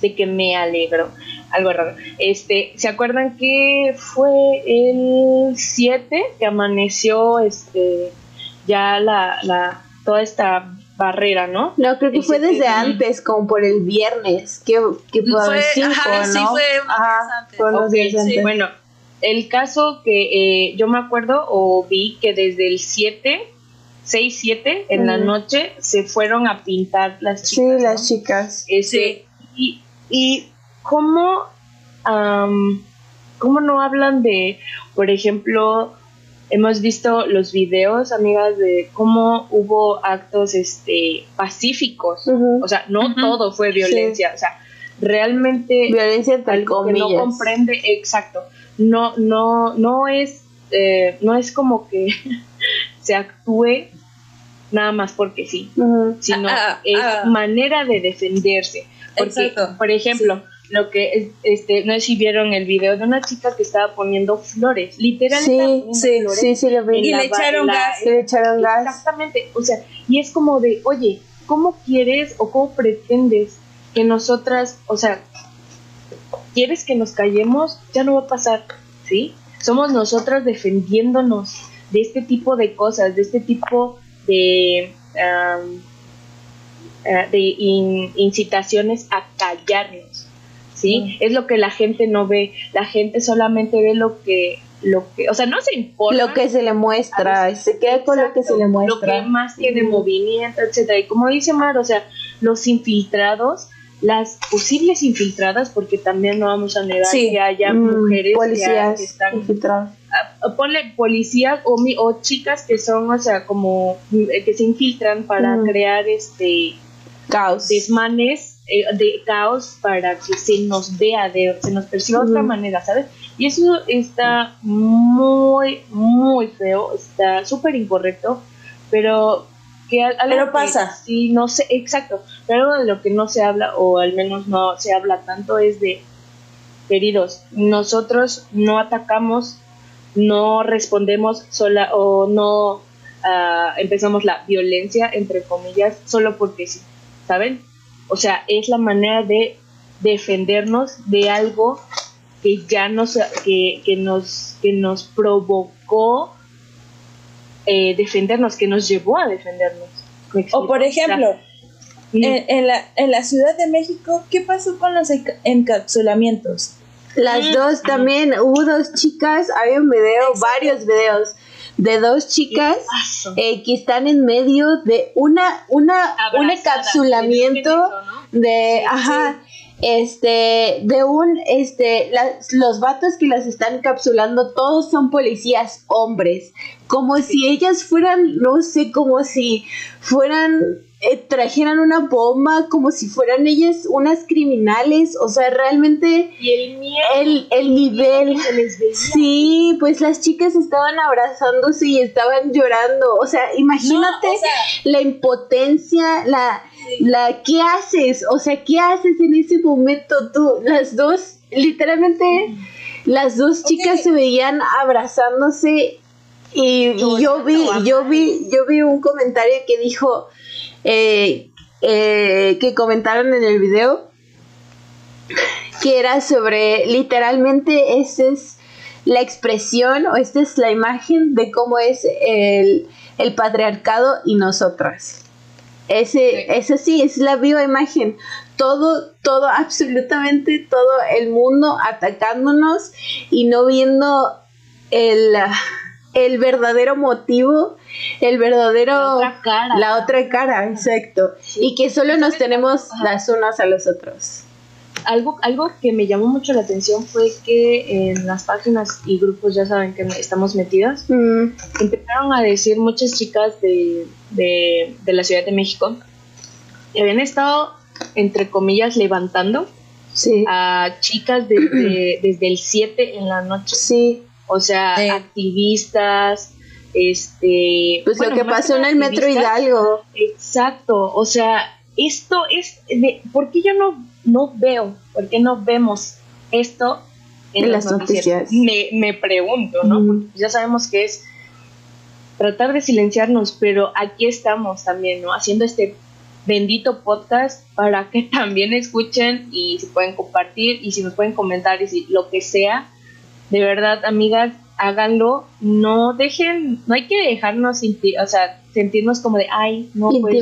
Speaker 2: de que me alegro. Algo raro. Este, ¿se acuerdan que fue el 7 que amaneció este ya la, la toda esta barrera, ¿no?
Speaker 3: No, creo que fue desde antes, como por el viernes, que, que fue,
Speaker 1: cinco, ajá, ¿no? Sí, fue ajá,
Speaker 2: antes. Bueno, el caso que eh, yo me acuerdo o vi que desde el 7, 6, 7 en la noche se fueron a pintar las chicas.
Speaker 3: Sí, las chicas.
Speaker 2: Ese, y, y cómo, cómo no hablan de, por ejemplo, hemos visto los videos, amigas, de cómo hubo actos este pacíficos. O sea, no todo fue violencia. O sea, realmente
Speaker 3: violencia tal
Speaker 2: que no comprende exacto no, no, no es, eh, no es como que se actúe nada más porque sí, sino ah, ah, es ah. manera de defenderse. Porque, por ejemplo, lo que este, no sé si vieron el video de una chica que estaba poniendo flores, literalmente.
Speaker 3: Sí, sí, sí, lo vi.
Speaker 1: Y le echaron gas.
Speaker 3: le echaron gas.
Speaker 2: Exactamente, o sea, y es como de, oye, ¿cómo quieres o cómo pretendes que nosotras, o sea, quieres que nos callemos, ya no va a pasar, ¿sí? Somos nosotras defendiéndonos de este tipo de cosas, de este tipo de, eh, de incitaciones a callarnos, ¿sí? Es lo que la gente no ve, la gente solamente ve lo que lo que, o sea, no se importa.
Speaker 3: Lo que se le muestra, se queda con lo que se le muestra.
Speaker 2: Lo que más tiene movimiento, etcétera. Y como dice Mar, o sea, los infiltrados las posibles infiltradas, porque también no vamos a negar que haya mm, mujeres
Speaker 3: policías que, están infiltradas.
Speaker 2: Ponle policías o, o chicas que son, o sea, como eh, que se infiltran para mm. crear este
Speaker 3: caos,
Speaker 2: desmanes eh, de caos para que se nos vea, de, se nos perciba de otra mm. manera, ¿sabes? Y eso está muy, muy feo, está súper incorrecto, pero que
Speaker 1: pero pasa.
Speaker 2: sí, no sé, exacto, pero algo de lo que no se habla, o al menos no se habla tanto, es de, queridos, nosotros no atacamos, no respondemos sola o no ah, empezamos la violencia, entre comillas, solo porque sí, ¿saben? O sea, es la manera de defendernos de algo que ya nos, que, que nos, que nos provocó eh, defendernos, que nos llevó a defendernos.
Speaker 1: O por ejemplo, en, la, en la Ciudad de México, ¿qué pasó con los encapsulamientos?
Speaker 3: Las mm. dos también, hubo dos chicas, hay un video, varios videos de dos chicas eh, que están en medio de una, una, un encapsulamiento de, ajá, este, de un, este, los vatos que las están encapsulando, todos son policías hombres, como si ellas fueran, no sé, como si fueran, eh, trajeran una bomba, como si fueran ellas unas criminales, o sea, realmente
Speaker 2: y el, miedo,
Speaker 3: el, el nivel, sí, pues las chicas estaban abrazándose y estaban llorando, o sea, imagínate la impotencia, la, la, ¿qué haces? O sea, ¿qué haces en ese momento tú? Las dos, literalmente, las dos chicas se veían abrazándose y, yo vi, yo vi, yo vi un comentario que dijo eh, eh, que comentaron en el video que era sobre literalmente esa es la expresión o esta es la imagen de cómo es el, el patriarcado y nosotras. Ese, sí, es la viva imagen. Todo, todo, absolutamente todo el mundo atacándonos y no viendo el, el verdadero motivo, el verdadero... La otra cara. La otra cara, exacto. Y que solo nos tenemos las unas a los otros.
Speaker 2: Algo, algo que me llamó mucho la atención fue que en las páginas y grupos, ya saben que estamos metidas, mm. empezaron a decir muchas chicas de, de, de la Ciudad de México que habían estado, entre comillas, levantando a chicas desde el 7 en la noche.
Speaker 3: Sí.
Speaker 2: O sea, activistas, este...
Speaker 3: Pues lo que pasó en el Metro Hidalgo.
Speaker 2: Exacto, o sea, esto es... De, ¿Por qué yo no, no veo, por qué no vemos esto en, las, noticias? Me, me, pregunto, ¿no? ya sabemos que es tratar de silenciarnos, pero aquí estamos también, ¿no? Haciendo este bendito podcast para que también escuchen y si pueden compartir y si nos pueden comentar y si lo que sea de verdad, amigas, háganlo. No dejen, no hay que dejarnos sentir, o sea, sentirnos como de, ay, no, pues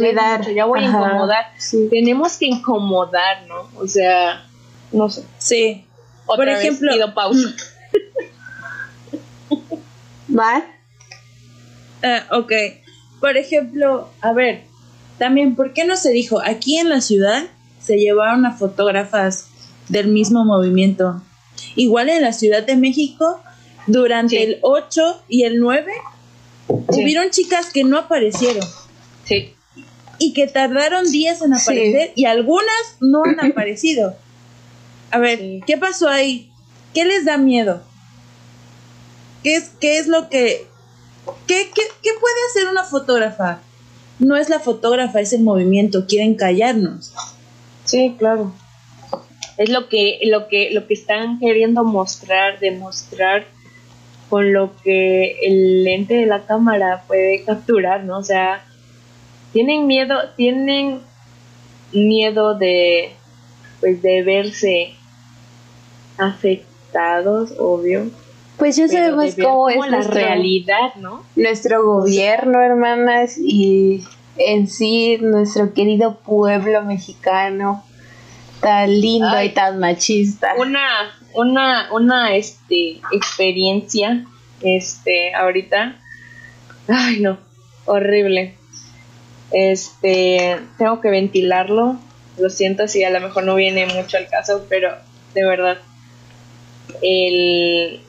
Speaker 2: ya, voy a incomodar. Tenemos que incomodar, ¿no? O sea, no sé.
Speaker 1: Sí. Por ejemplo,
Speaker 2: pido pausa.
Speaker 3: ¿Va?
Speaker 1: Uh, ok. Por ejemplo, a ver, también, ¿por qué no se dijo? Aquí en la ciudad se llevaron a fotógrafas del mismo movimiento. Igual en la Ciudad de México, durante el 8 y el 9, hubieron chicas que no aparecieron.
Speaker 2: Sí.
Speaker 1: Y que tardaron días en aparecer y algunas no han aparecido. A ver, ¿qué pasó ahí? ¿Qué les da miedo? ¿Qué es, qué es lo que... ¿Qué, qué, qué puede hacer una fotógrafa? No es la fotógrafa, es el movimiento. Quieren callarnos.
Speaker 2: Sí, claro es lo que, lo que, lo que están queriendo mostrar, demostrar con lo que el lente de la cámara puede capturar, ¿no? O sea, tienen miedo, tienen miedo de pues de verse afectados, obvio.
Speaker 3: Pues ya sabemos cómo es
Speaker 2: la realidad, ¿no?
Speaker 3: Nuestro gobierno, hermanas, y en sí nuestro querido pueblo mexicano tan lindo y tan machista.
Speaker 2: Una, una, una este, experiencia, este, ahorita. Ay, no, horrible. Este, tengo que ventilarlo. Lo siento si a lo mejor no viene mucho al caso, pero de verdad. El,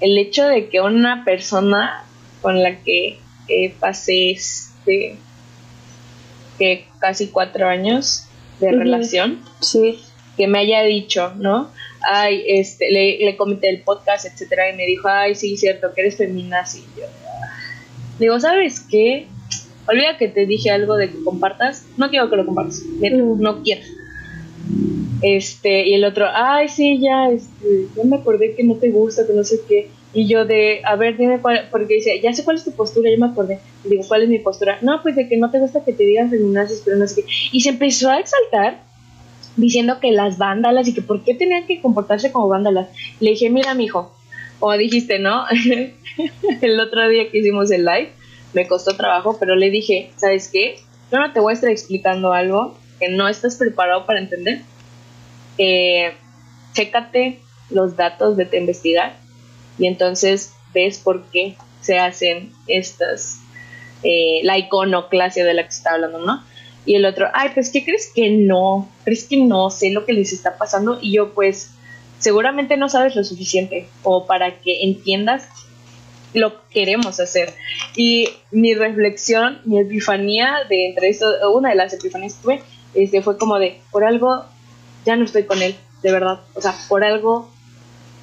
Speaker 2: el hecho de que una persona con la que pasé este, que casi cuatro años de relación.
Speaker 3: Sí.
Speaker 2: Que me haya dicho, ¿no? Ay, este, le, le comenté el podcast, etcétera, y me dijo, ay, sí, cierto, que eres feminazi. Y yo, digo, ¿sabes qué? Olvida que te dije algo de que compartas. No quiero que lo compartas. Mm. No quiero. Este, y el otro, ay, sí, ya, este, ya me acordé que no te gusta, que no sé qué. Y yo de, a ver, dime cuál, porque dice, ya sé cuál es tu postura, yo me acordé. Y digo, ¿cuál es mi postura? No, pues de que no te gusta que te digan feminazis, pero no sé qué. Y se empezó a exaltar diciendo que las vándalas y que por qué tenían que comportarse como vándalas. Le dije, mira, mijo, como dijiste, ¿no? el otro día que hicimos el live, me costó trabajo, pero le dije, ¿sabes qué? Yo no te voy a estar explicando algo que no estás preparado para entender. Eh, chécate los datos de te investigar y entonces ves por qué se hacen estas, eh, la iconoclasia de la que se está hablando, ¿no? Y el otro, ay, pues, ¿qué crees que no? ¿Crees que no sé lo que les está pasando? Y yo, pues, seguramente no sabes lo suficiente o para que entiendas lo que queremos hacer. Y mi reflexión, mi epifanía de entre esto, una de las epifanías que tuve, este, fue como de, por algo, ya no estoy con él, de verdad. O sea, por algo,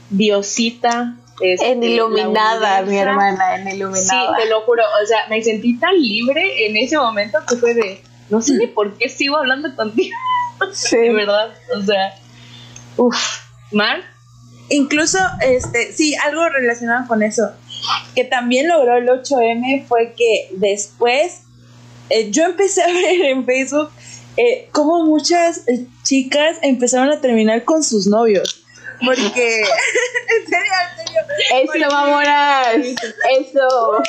Speaker 2: Diosita
Speaker 3: este, en iluminada, mi hermana, en iluminada.
Speaker 2: Sí, te lo juro, o sea, me sentí tan libre en ese momento que fue de, no sé ni por qué sigo hablando contigo. Sí. de verdad, o sea, uff, Mar.
Speaker 1: Incluso, este, sí, algo relacionado con eso, que también logró el 8M fue que después eh, yo empecé a ver en Facebook eh, como muchas eh, chicas empezaron a terminar con sus novios. Porque, en serio, en serio.
Speaker 3: Eso, mamonas. Eso.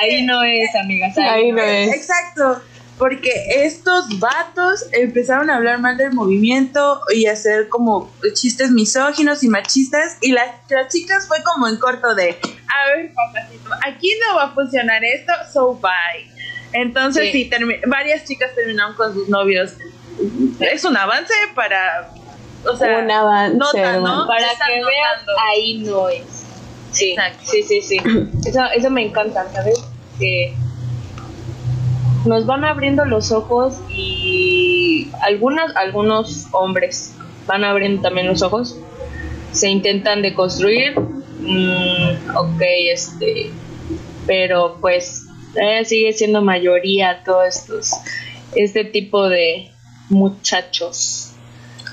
Speaker 2: ahí no es, amigas.
Speaker 1: Ahí, no es. Exacto. porque estos vatos empezaron a hablar mal del movimiento y hacer como chistes misóginos y machistas y las, chicas fue como en corto de, a ver papacito, aquí no va a funcionar esto, so bye. Entonces sí, varias chicas terminaron con sus novios. Es un avance para... O sea,
Speaker 3: un avance,
Speaker 2: ¿no? Para que vean, ahí no es. Sí, sí, sí, sí. Eso, eso me encanta, ¿sabes? Que nos van abriendo los ojos y algunas, algunos hombres van abriendo también los ojos, se intentan deconstruir, mm, ok, este, pero pues eh, sigue siendo mayoría todos estos, este tipo de muchachos,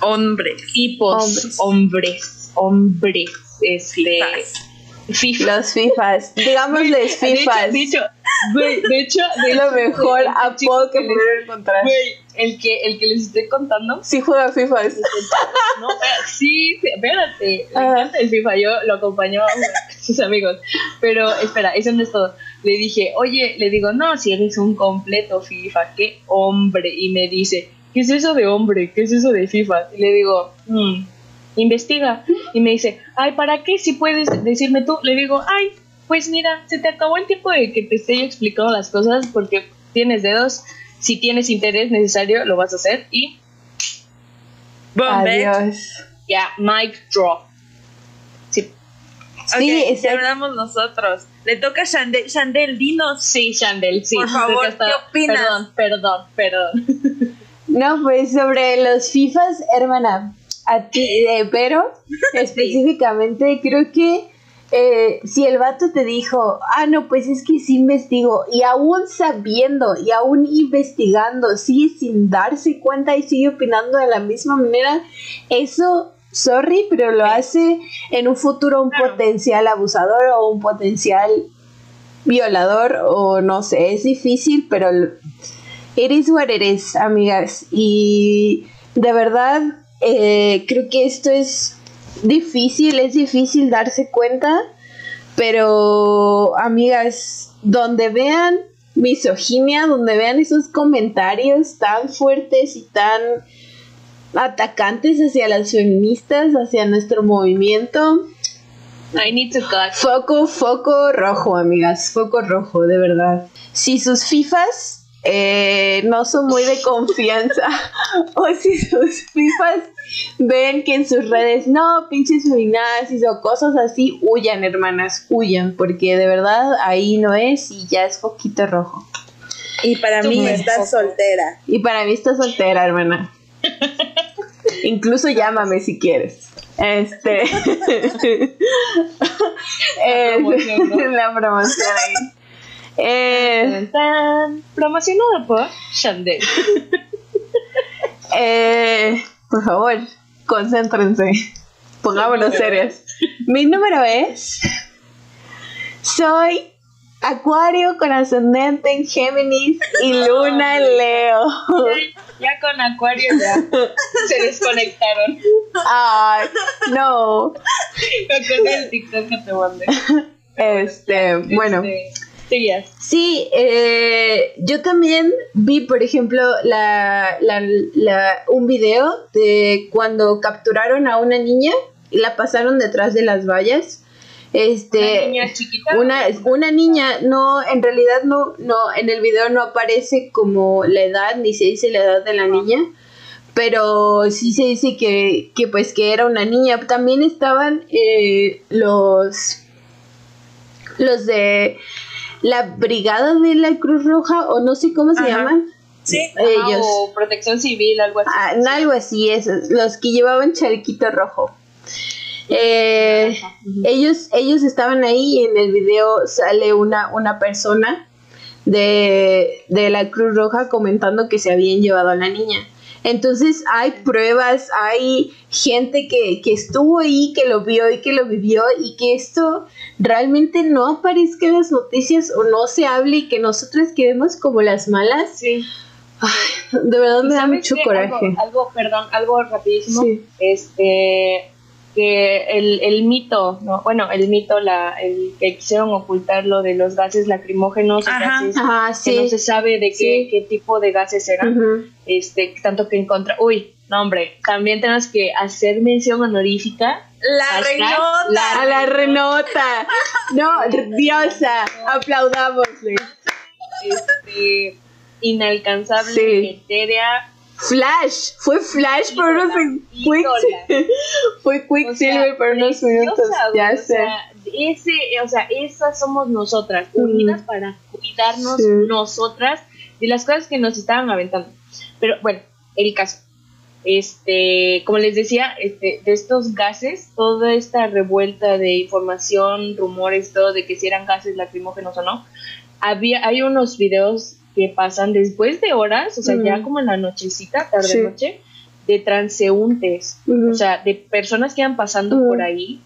Speaker 1: hombres,
Speaker 2: tipos, hombres, hombres, este,
Speaker 3: FIFA. Los FIFAs, digámosles FIFAs.
Speaker 2: de hecho,
Speaker 3: de lo mejor apodo que pudieron encontrar.
Speaker 2: el que, el que les estoy contando.
Speaker 3: Sí juega FIFA.
Speaker 2: No, sí, espérate. Me ah. encanta el FIFA. Yo lo acompaño a sus amigos. Pero espera, eso no es todo. Le dije, oye, le digo, no, si eres un completo FIFA, qué hombre. Y me dice, ¿qué es eso de hombre? ¿Qué es eso de FIFA? Y le digo, mmm, investiga. Y me dice, ay, ¿para qué? Si puedes decirme tú. Le digo, ay, pues mira, se te acabó el tiempo de que te esté explicando las cosas porque tienes dedos. Si tienes interés necesario, lo vas a hacer y.
Speaker 3: Adiós.
Speaker 2: Ya, mic drop.
Speaker 1: Sí. Sí, okay, hablamos nosotros. Le toca a Chandel. Chandel, dinos.
Speaker 2: Sí, Chandel, sí.
Speaker 1: Por favor, ¿qué opinas?
Speaker 2: Perdón, perdón, perdón.
Speaker 3: No, pues sobre los FIFAs, hermana, a ti, eh, pero específicamente creo que eh, si el vato te dijo, ah, no, pues es que sí investigo, y aún sabiendo y aún investigando, sigue sin darse cuenta y sigue opinando de la misma manera, eso, sorry, pero lo hace en un futuro un potencial abusador o un potencial violador, o no sé, es difícil, pero eres what eres, amigas, y de verdad, eh, creo que esto es difícil, es difícil darse cuenta, pero amigas, donde vean misoginia, donde vean esos comentarios tan fuertes y tan atacantes hacia las feministas, hacia nuestro movimiento.
Speaker 2: I need to
Speaker 3: Foco, foco rojo, amigas, foco rojo, de verdad. Si sus FIFAs eh, no son muy de confianza o si sus FIFAs ven que en sus redes no, pinches feminazis o cosas así, huyan hermanas, huyan, porque de verdad ahí no es y ya es poquito rojo.
Speaker 1: Y para mí está soltera.
Speaker 3: Y para mí está soltera, hermana. Incluso llámame si quieres. Este. la promoción ahí.
Speaker 2: Eh, promocionado por Chandel.
Speaker 3: Eh, por favor, concéntrense. Pongámonos serias. Mi número es. Soy Acuario con ascendente en Géminis y Luna en Leo.
Speaker 2: Ya, con Acuario ya se desconectaron.
Speaker 3: Ay, no.
Speaker 2: Con el TikTok que te mandé.
Speaker 3: Este, bueno.
Speaker 2: Este,
Speaker 3: Sí, eh, yo también vi, por ejemplo, la, un video de cuando capturaron a una niña y la pasaron detrás de las vallas. Este,
Speaker 2: una niña chiquita.
Speaker 3: Una, niña, no, en realidad no, no, en el video no aparece como la edad, ni se dice la edad de la niña, pero sí se dice que, que pues que era una niña. También estaban eh, los, los de la Brigada de la Cruz Roja, o no sé cómo se llaman.
Speaker 2: Sí, ellos. o Protección Civil, algo así.
Speaker 3: Ah, algo así, esos, los que llevaban chalequito rojo. Eh, ellos, ellos estaban ahí y en el video sale una, una persona de, de la Cruz Roja comentando que se habían llevado a la niña. Entonces hay pruebas, hay gente que, que, estuvo ahí, que lo vio y que lo vivió y que esto realmente no aparezca en las noticias o no se hable y que nosotros quedemos como las malas.
Speaker 2: Sí.
Speaker 3: de verdad me da mucho coraje.
Speaker 2: Algo, perdón, algo rapidísimo. Este, que el, el mito, ¿no? bueno, el mito, la, el que quisieron ocultar lo de los gases lacrimógenos, gases que no se sabe de qué, qué tipo de gases eran, este, tanto que encontra, uy, no hombre, también tenemos que hacer mención honorífica.
Speaker 1: La renota.
Speaker 3: a la renota. No, diosa, aplaudámosle.
Speaker 2: Este, inalcanzable, etérea,
Speaker 3: Flash, fue Flash por unos fue Quicksilver por unos minutos, ya sé.
Speaker 2: ese, o sea, esas somos nosotras, unidas para cuidarnos nosotras de las cosas que nos estaban aventando. Pero bueno, el caso. Este, como les decía, este, de estos gases, toda esta revuelta de información, rumores, todo de que si eran gases lacrimógenos o no, había, hay unos videos que pasan después de horas, o sea, ya como en la nochecita, tarde noche, de transeúntes, o sea, de personas que iban pasando por ahí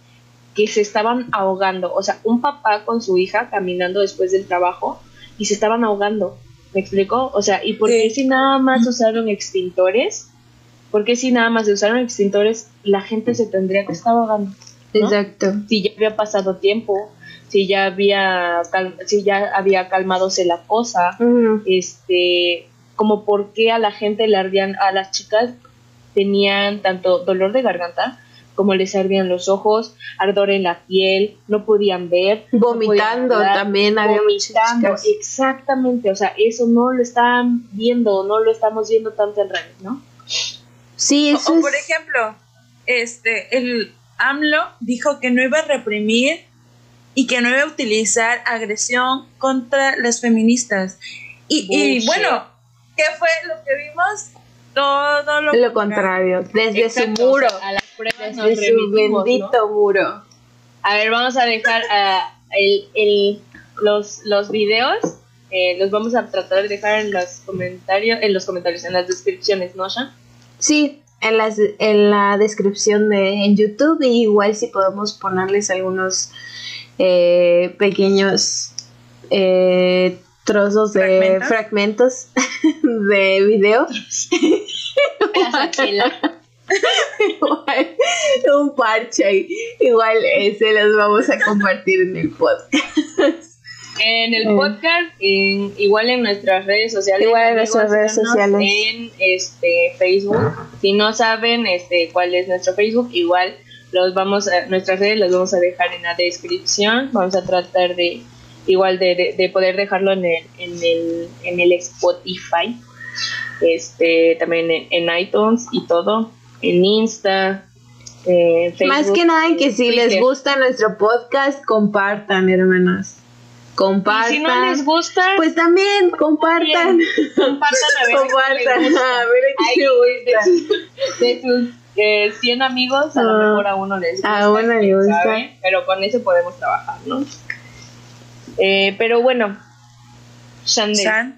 Speaker 2: que se estaban ahogando, o sea, un papá con su hija caminando después del trabajo y se estaban ahogando, ¿me explico? O sea, ¿y por qué si nada más usaron extintores? ¿Por qué si nada más usaron extintores la gente se tendría que estar ahogando?
Speaker 3: Exacto.
Speaker 2: Si ya había pasado tiempo, si ya había si ya había calmadose la cosa, este, como por qué a la gente le ardían, a las chicas tenían tanto dolor de garganta como les ardían los ojos, ardor en la piel, no podían ver,
Speaker 3: vomitando también había
Speaker 2: vomitando, exactamente, o sea, eso no lo están viendo, no lo estamos viendo tanto en redes, ¿no?
Speaker 3: Sí, eso
Speaker 1: o, por ejemplo, este, el AMLO dijo que no iba a reprimir y que no iba a utilizar agresión contra las feministas. Y, bueno, ¿qué fue lo que vimos? Todo lo,
Speaker 3: lo contrario, desde su muro, desde su bendito muro.
Speaker 2: A ver, vamos a dejar uh, el, los, los videos, eh, los vamos a tratar de dejar en los comentarios, en los comentarios, en las descripciones, ¿no, Sean?
Speaker 3: Sí, en, las, en la descripción de en YouTube y igual si podemos ponerles algunos eh, pequeños eh, trozos de fragmentos, de video. un parche igual se los vamos a compartir en el podcast.
Speaker 2: En el eh. podcast igual en nuestras redes sociales.
Speaker 3: Igual en nuestras redes sociales.
Speaker 2: en este Facebook. Si no saben este cuál es nuestro Facebook igual los vamos a, nuestras redes las vamos a dejar en la descripción. Vamos a tratar de igual de, poder dejarlo en el, en el, en el Spotify, este también en, iTunes y todo, en Insta. Eh,
Speaker 3: Más que nada en que si les gusta nuestro podcast, compartan, hermanas. Compartan.
Speaker 2: si no les gusta,
Speaker 3: pues también compartan.
Speaker 2: Compartan a ver,
Speaker 3: compartan, a ver
Speaker 2: qué de sus eh, 100 amigos, a lo ah. mejor a uno les gusta.
Speaker 3: A uno le gusta.
Speaker 2: pero con eso podemos trabajar, ¿no? Eh, pero bueno, Shandel.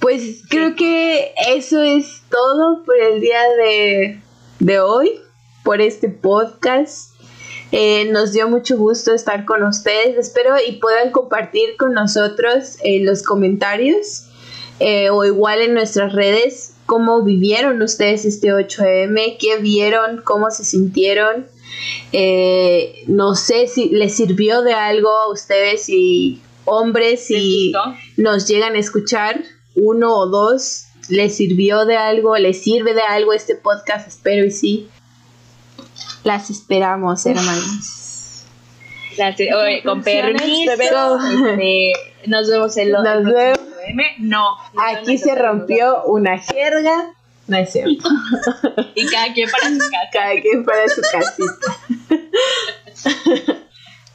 Speaker 3: Pues creo que eso es todo por el día de, de hoy, por este podcast. Eh, nos dio mucho gusto estar con ustedes. Espero y puedan compartir con nosotros en los comentarios o igual en nuestras redes cómo vivieron ustedes este 8M, qué vieron, cómo se sintieron. Eh, no sé si les sirvió de algo a ustedes y hombres si nos llegan a escuchar, uno o dos, les sirvió de algo, les sirve de algo este podcast, espero y sí. Las esperamos, hermanos.
Speaker 2: Gracias. con permiso, este, nos vemos en los no.
Speaker 3: Aquí se rompió una jerga. No es cierto.
Speaker 2: y cada quien para su casa.
Speaker 3: Cada quien para su casita.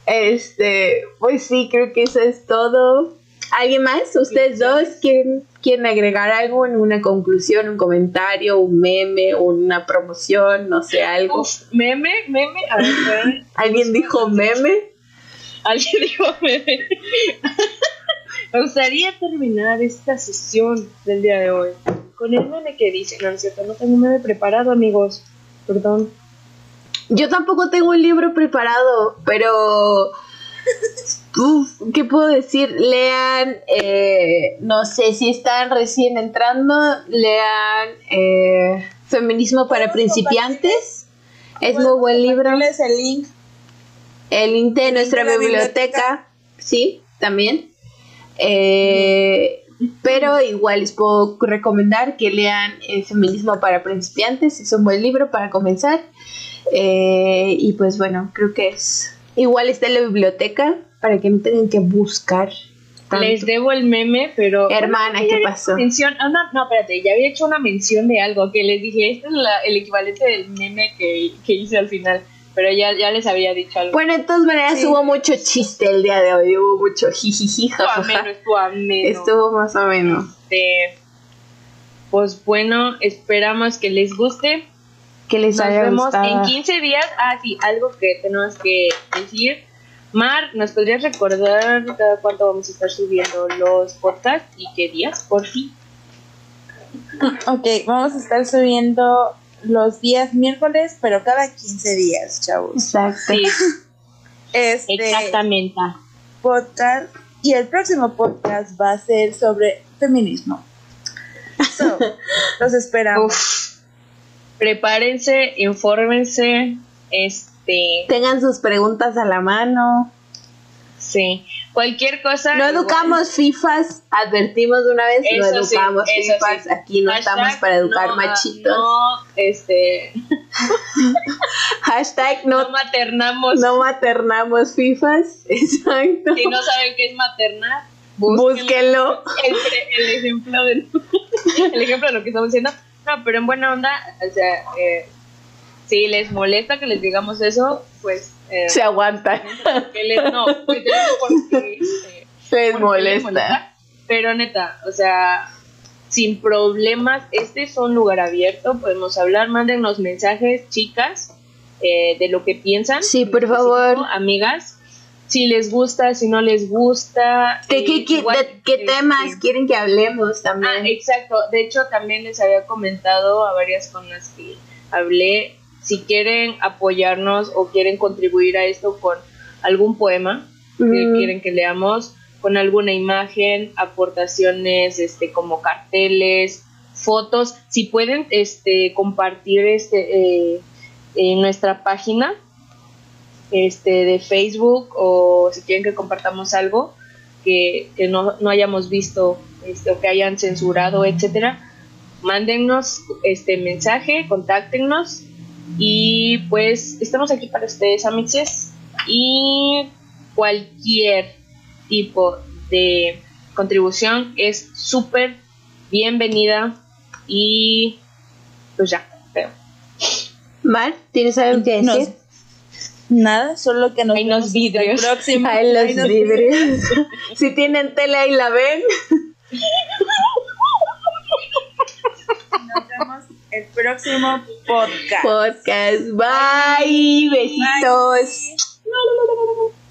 Speaker 3: este, pues sí, creo que eso es todo. ¿Alguien más? ¿Ustedes dos quieren, quieren agregar algo en una conclusión, un comentario, un meme, una promoción, no sé, algo?
Speaker 2: meme, meme, a ver.
Speaker 3: ¿Alguien dijo meme?
Speaker 2: Alguien dijo meme. Me gustaría terminar esta sesión del día de hoy con el meme que dice, no, es cierto, no tengo un meme preparado, amigos, perdón.
Speaker 3: Yo tampoco tengo un libro preparado, pero... ¿Qué puedo decir? Lean, eh, no sé si están recién entrando, lean eh, Feminismo para principiantes. Es muy buen libro.
Speaker 1: el link.
Speaker 3: El link de nuestra biblioteca. Sí, también. Eh, pero igual les puedo recomendar que lean El Feminismo para Principiantes. Es un buen libro para comenzar. Eh, y pues bueno, creo que es. Igual está en la biblioteca para que no tengan que buscar.
Speaker 2: Les debo el meme, pero.
Speaker 3: Hermana, ¿qué pasó?
Speaker 2: Mención, ah, no, no, espérate, ya había hecho una mención de algo que les dije. Este es el equivalente del meme que, que hice al final pero ya, ya les había dicho algo.
Speaker 3: Bueno, de todas maneras hubo mucho chiste el día de hoy, hubo mucho jijiji,
Speaker 2: jajaja. Estuvo ameno,
Speaker 3: estuvo más o menos.
Speaker 2: Este, pues bueno, esperamos que les guste.
Speaker 3: Que les
Speaker 2: nos
Speaker 3: haya
Speaker 2: vemos en 15 días. Ah, sí, algo que tenemos que decir. Mar, ¿nos podrías recordar cada cuánto vamos a estar subiendo los podcasts y qué días, por fin?
Speaker 1: Ok, vamos a estar subiendo los días miércoles, pero cada 15 días, chavos.
Speaker 3: Exacto.
Speaker 1: Este
Speaker 2: Exactamente.
Speaker 1: Podcast. Y el próximo podcast va a ser sobre feminismo. So, los esperamos.
Speaker 2: Prepárense, infórmense, este...
Speaker 3: Tengan sus preguntas a la mano.
Speaker 2: Sí. Cualquier cosa.
Speaker 3: No educamos FIFAs, advertimos de una vez, no educamos FIFAs, aquí no estamos para educar machitos.
Speaker 2: No, este.
Speaker 3: Hashtag no,
Speaker 2: maternamos.
Speaker 3: No maternamos FIFAs, exacto.
Speaker 2: Si no saben qué es maternar,
Speaker 3: búsquenlo.
Speaker 2: El, ejemplo de, el ejemplo de lo que estamos diciendo. No, pero en buena onda, o sea, eh, si les molesta que les digamos eso, pues
Speaker 3: eh, se aguantan.
Speaker 2: no, porque, eh,
Speaker 3: se molesta.
Speaker 2: Pero neta, o sea, sin problemas, este es un lugar abierto, podemos hablar, mándennos mensajes, chicas, eh, de lo que piensan.
Speaker 3: Sí, por favor.
Speaker 2: Amigas, si les gusta, si no les gusta.
Speaker 3: ¿Qué, qué, qué, qué temas quieren que hablemos también?
Speaker 2: Ah, exacto. De hecho, también les había comentado a varias con las que hablé si quieren apoyarnos o quieren contribuir a esto con algún poema que quieren que leamos, con alguna imagen, aportaciones este como carteles, fotos, si pueden este compartir este eh, en nuestra página este de Facebook o si quieren que compartamos algo que, no, no, hayamos visto este, o que hayan censurado, etcétera, mándennos este mensaje, contáctenos y pues estamos aquí para ustedes, amixes. Y cualquier tipo de contribución es súper bienvenida. Y pues ya, creo.
Speaker 3: Mar, ¿tienes algo que decir?
Speaker 1: nada, solo que nos
Speaker 2: Hay los vidrios.
Speaker 3: Próximo. Hay los vidrios. si tienen tele ahí la ven
Speaker 1: el próximo podcast.
Speaker 3: Podcast. Bye. Bye. Besitos. Bye.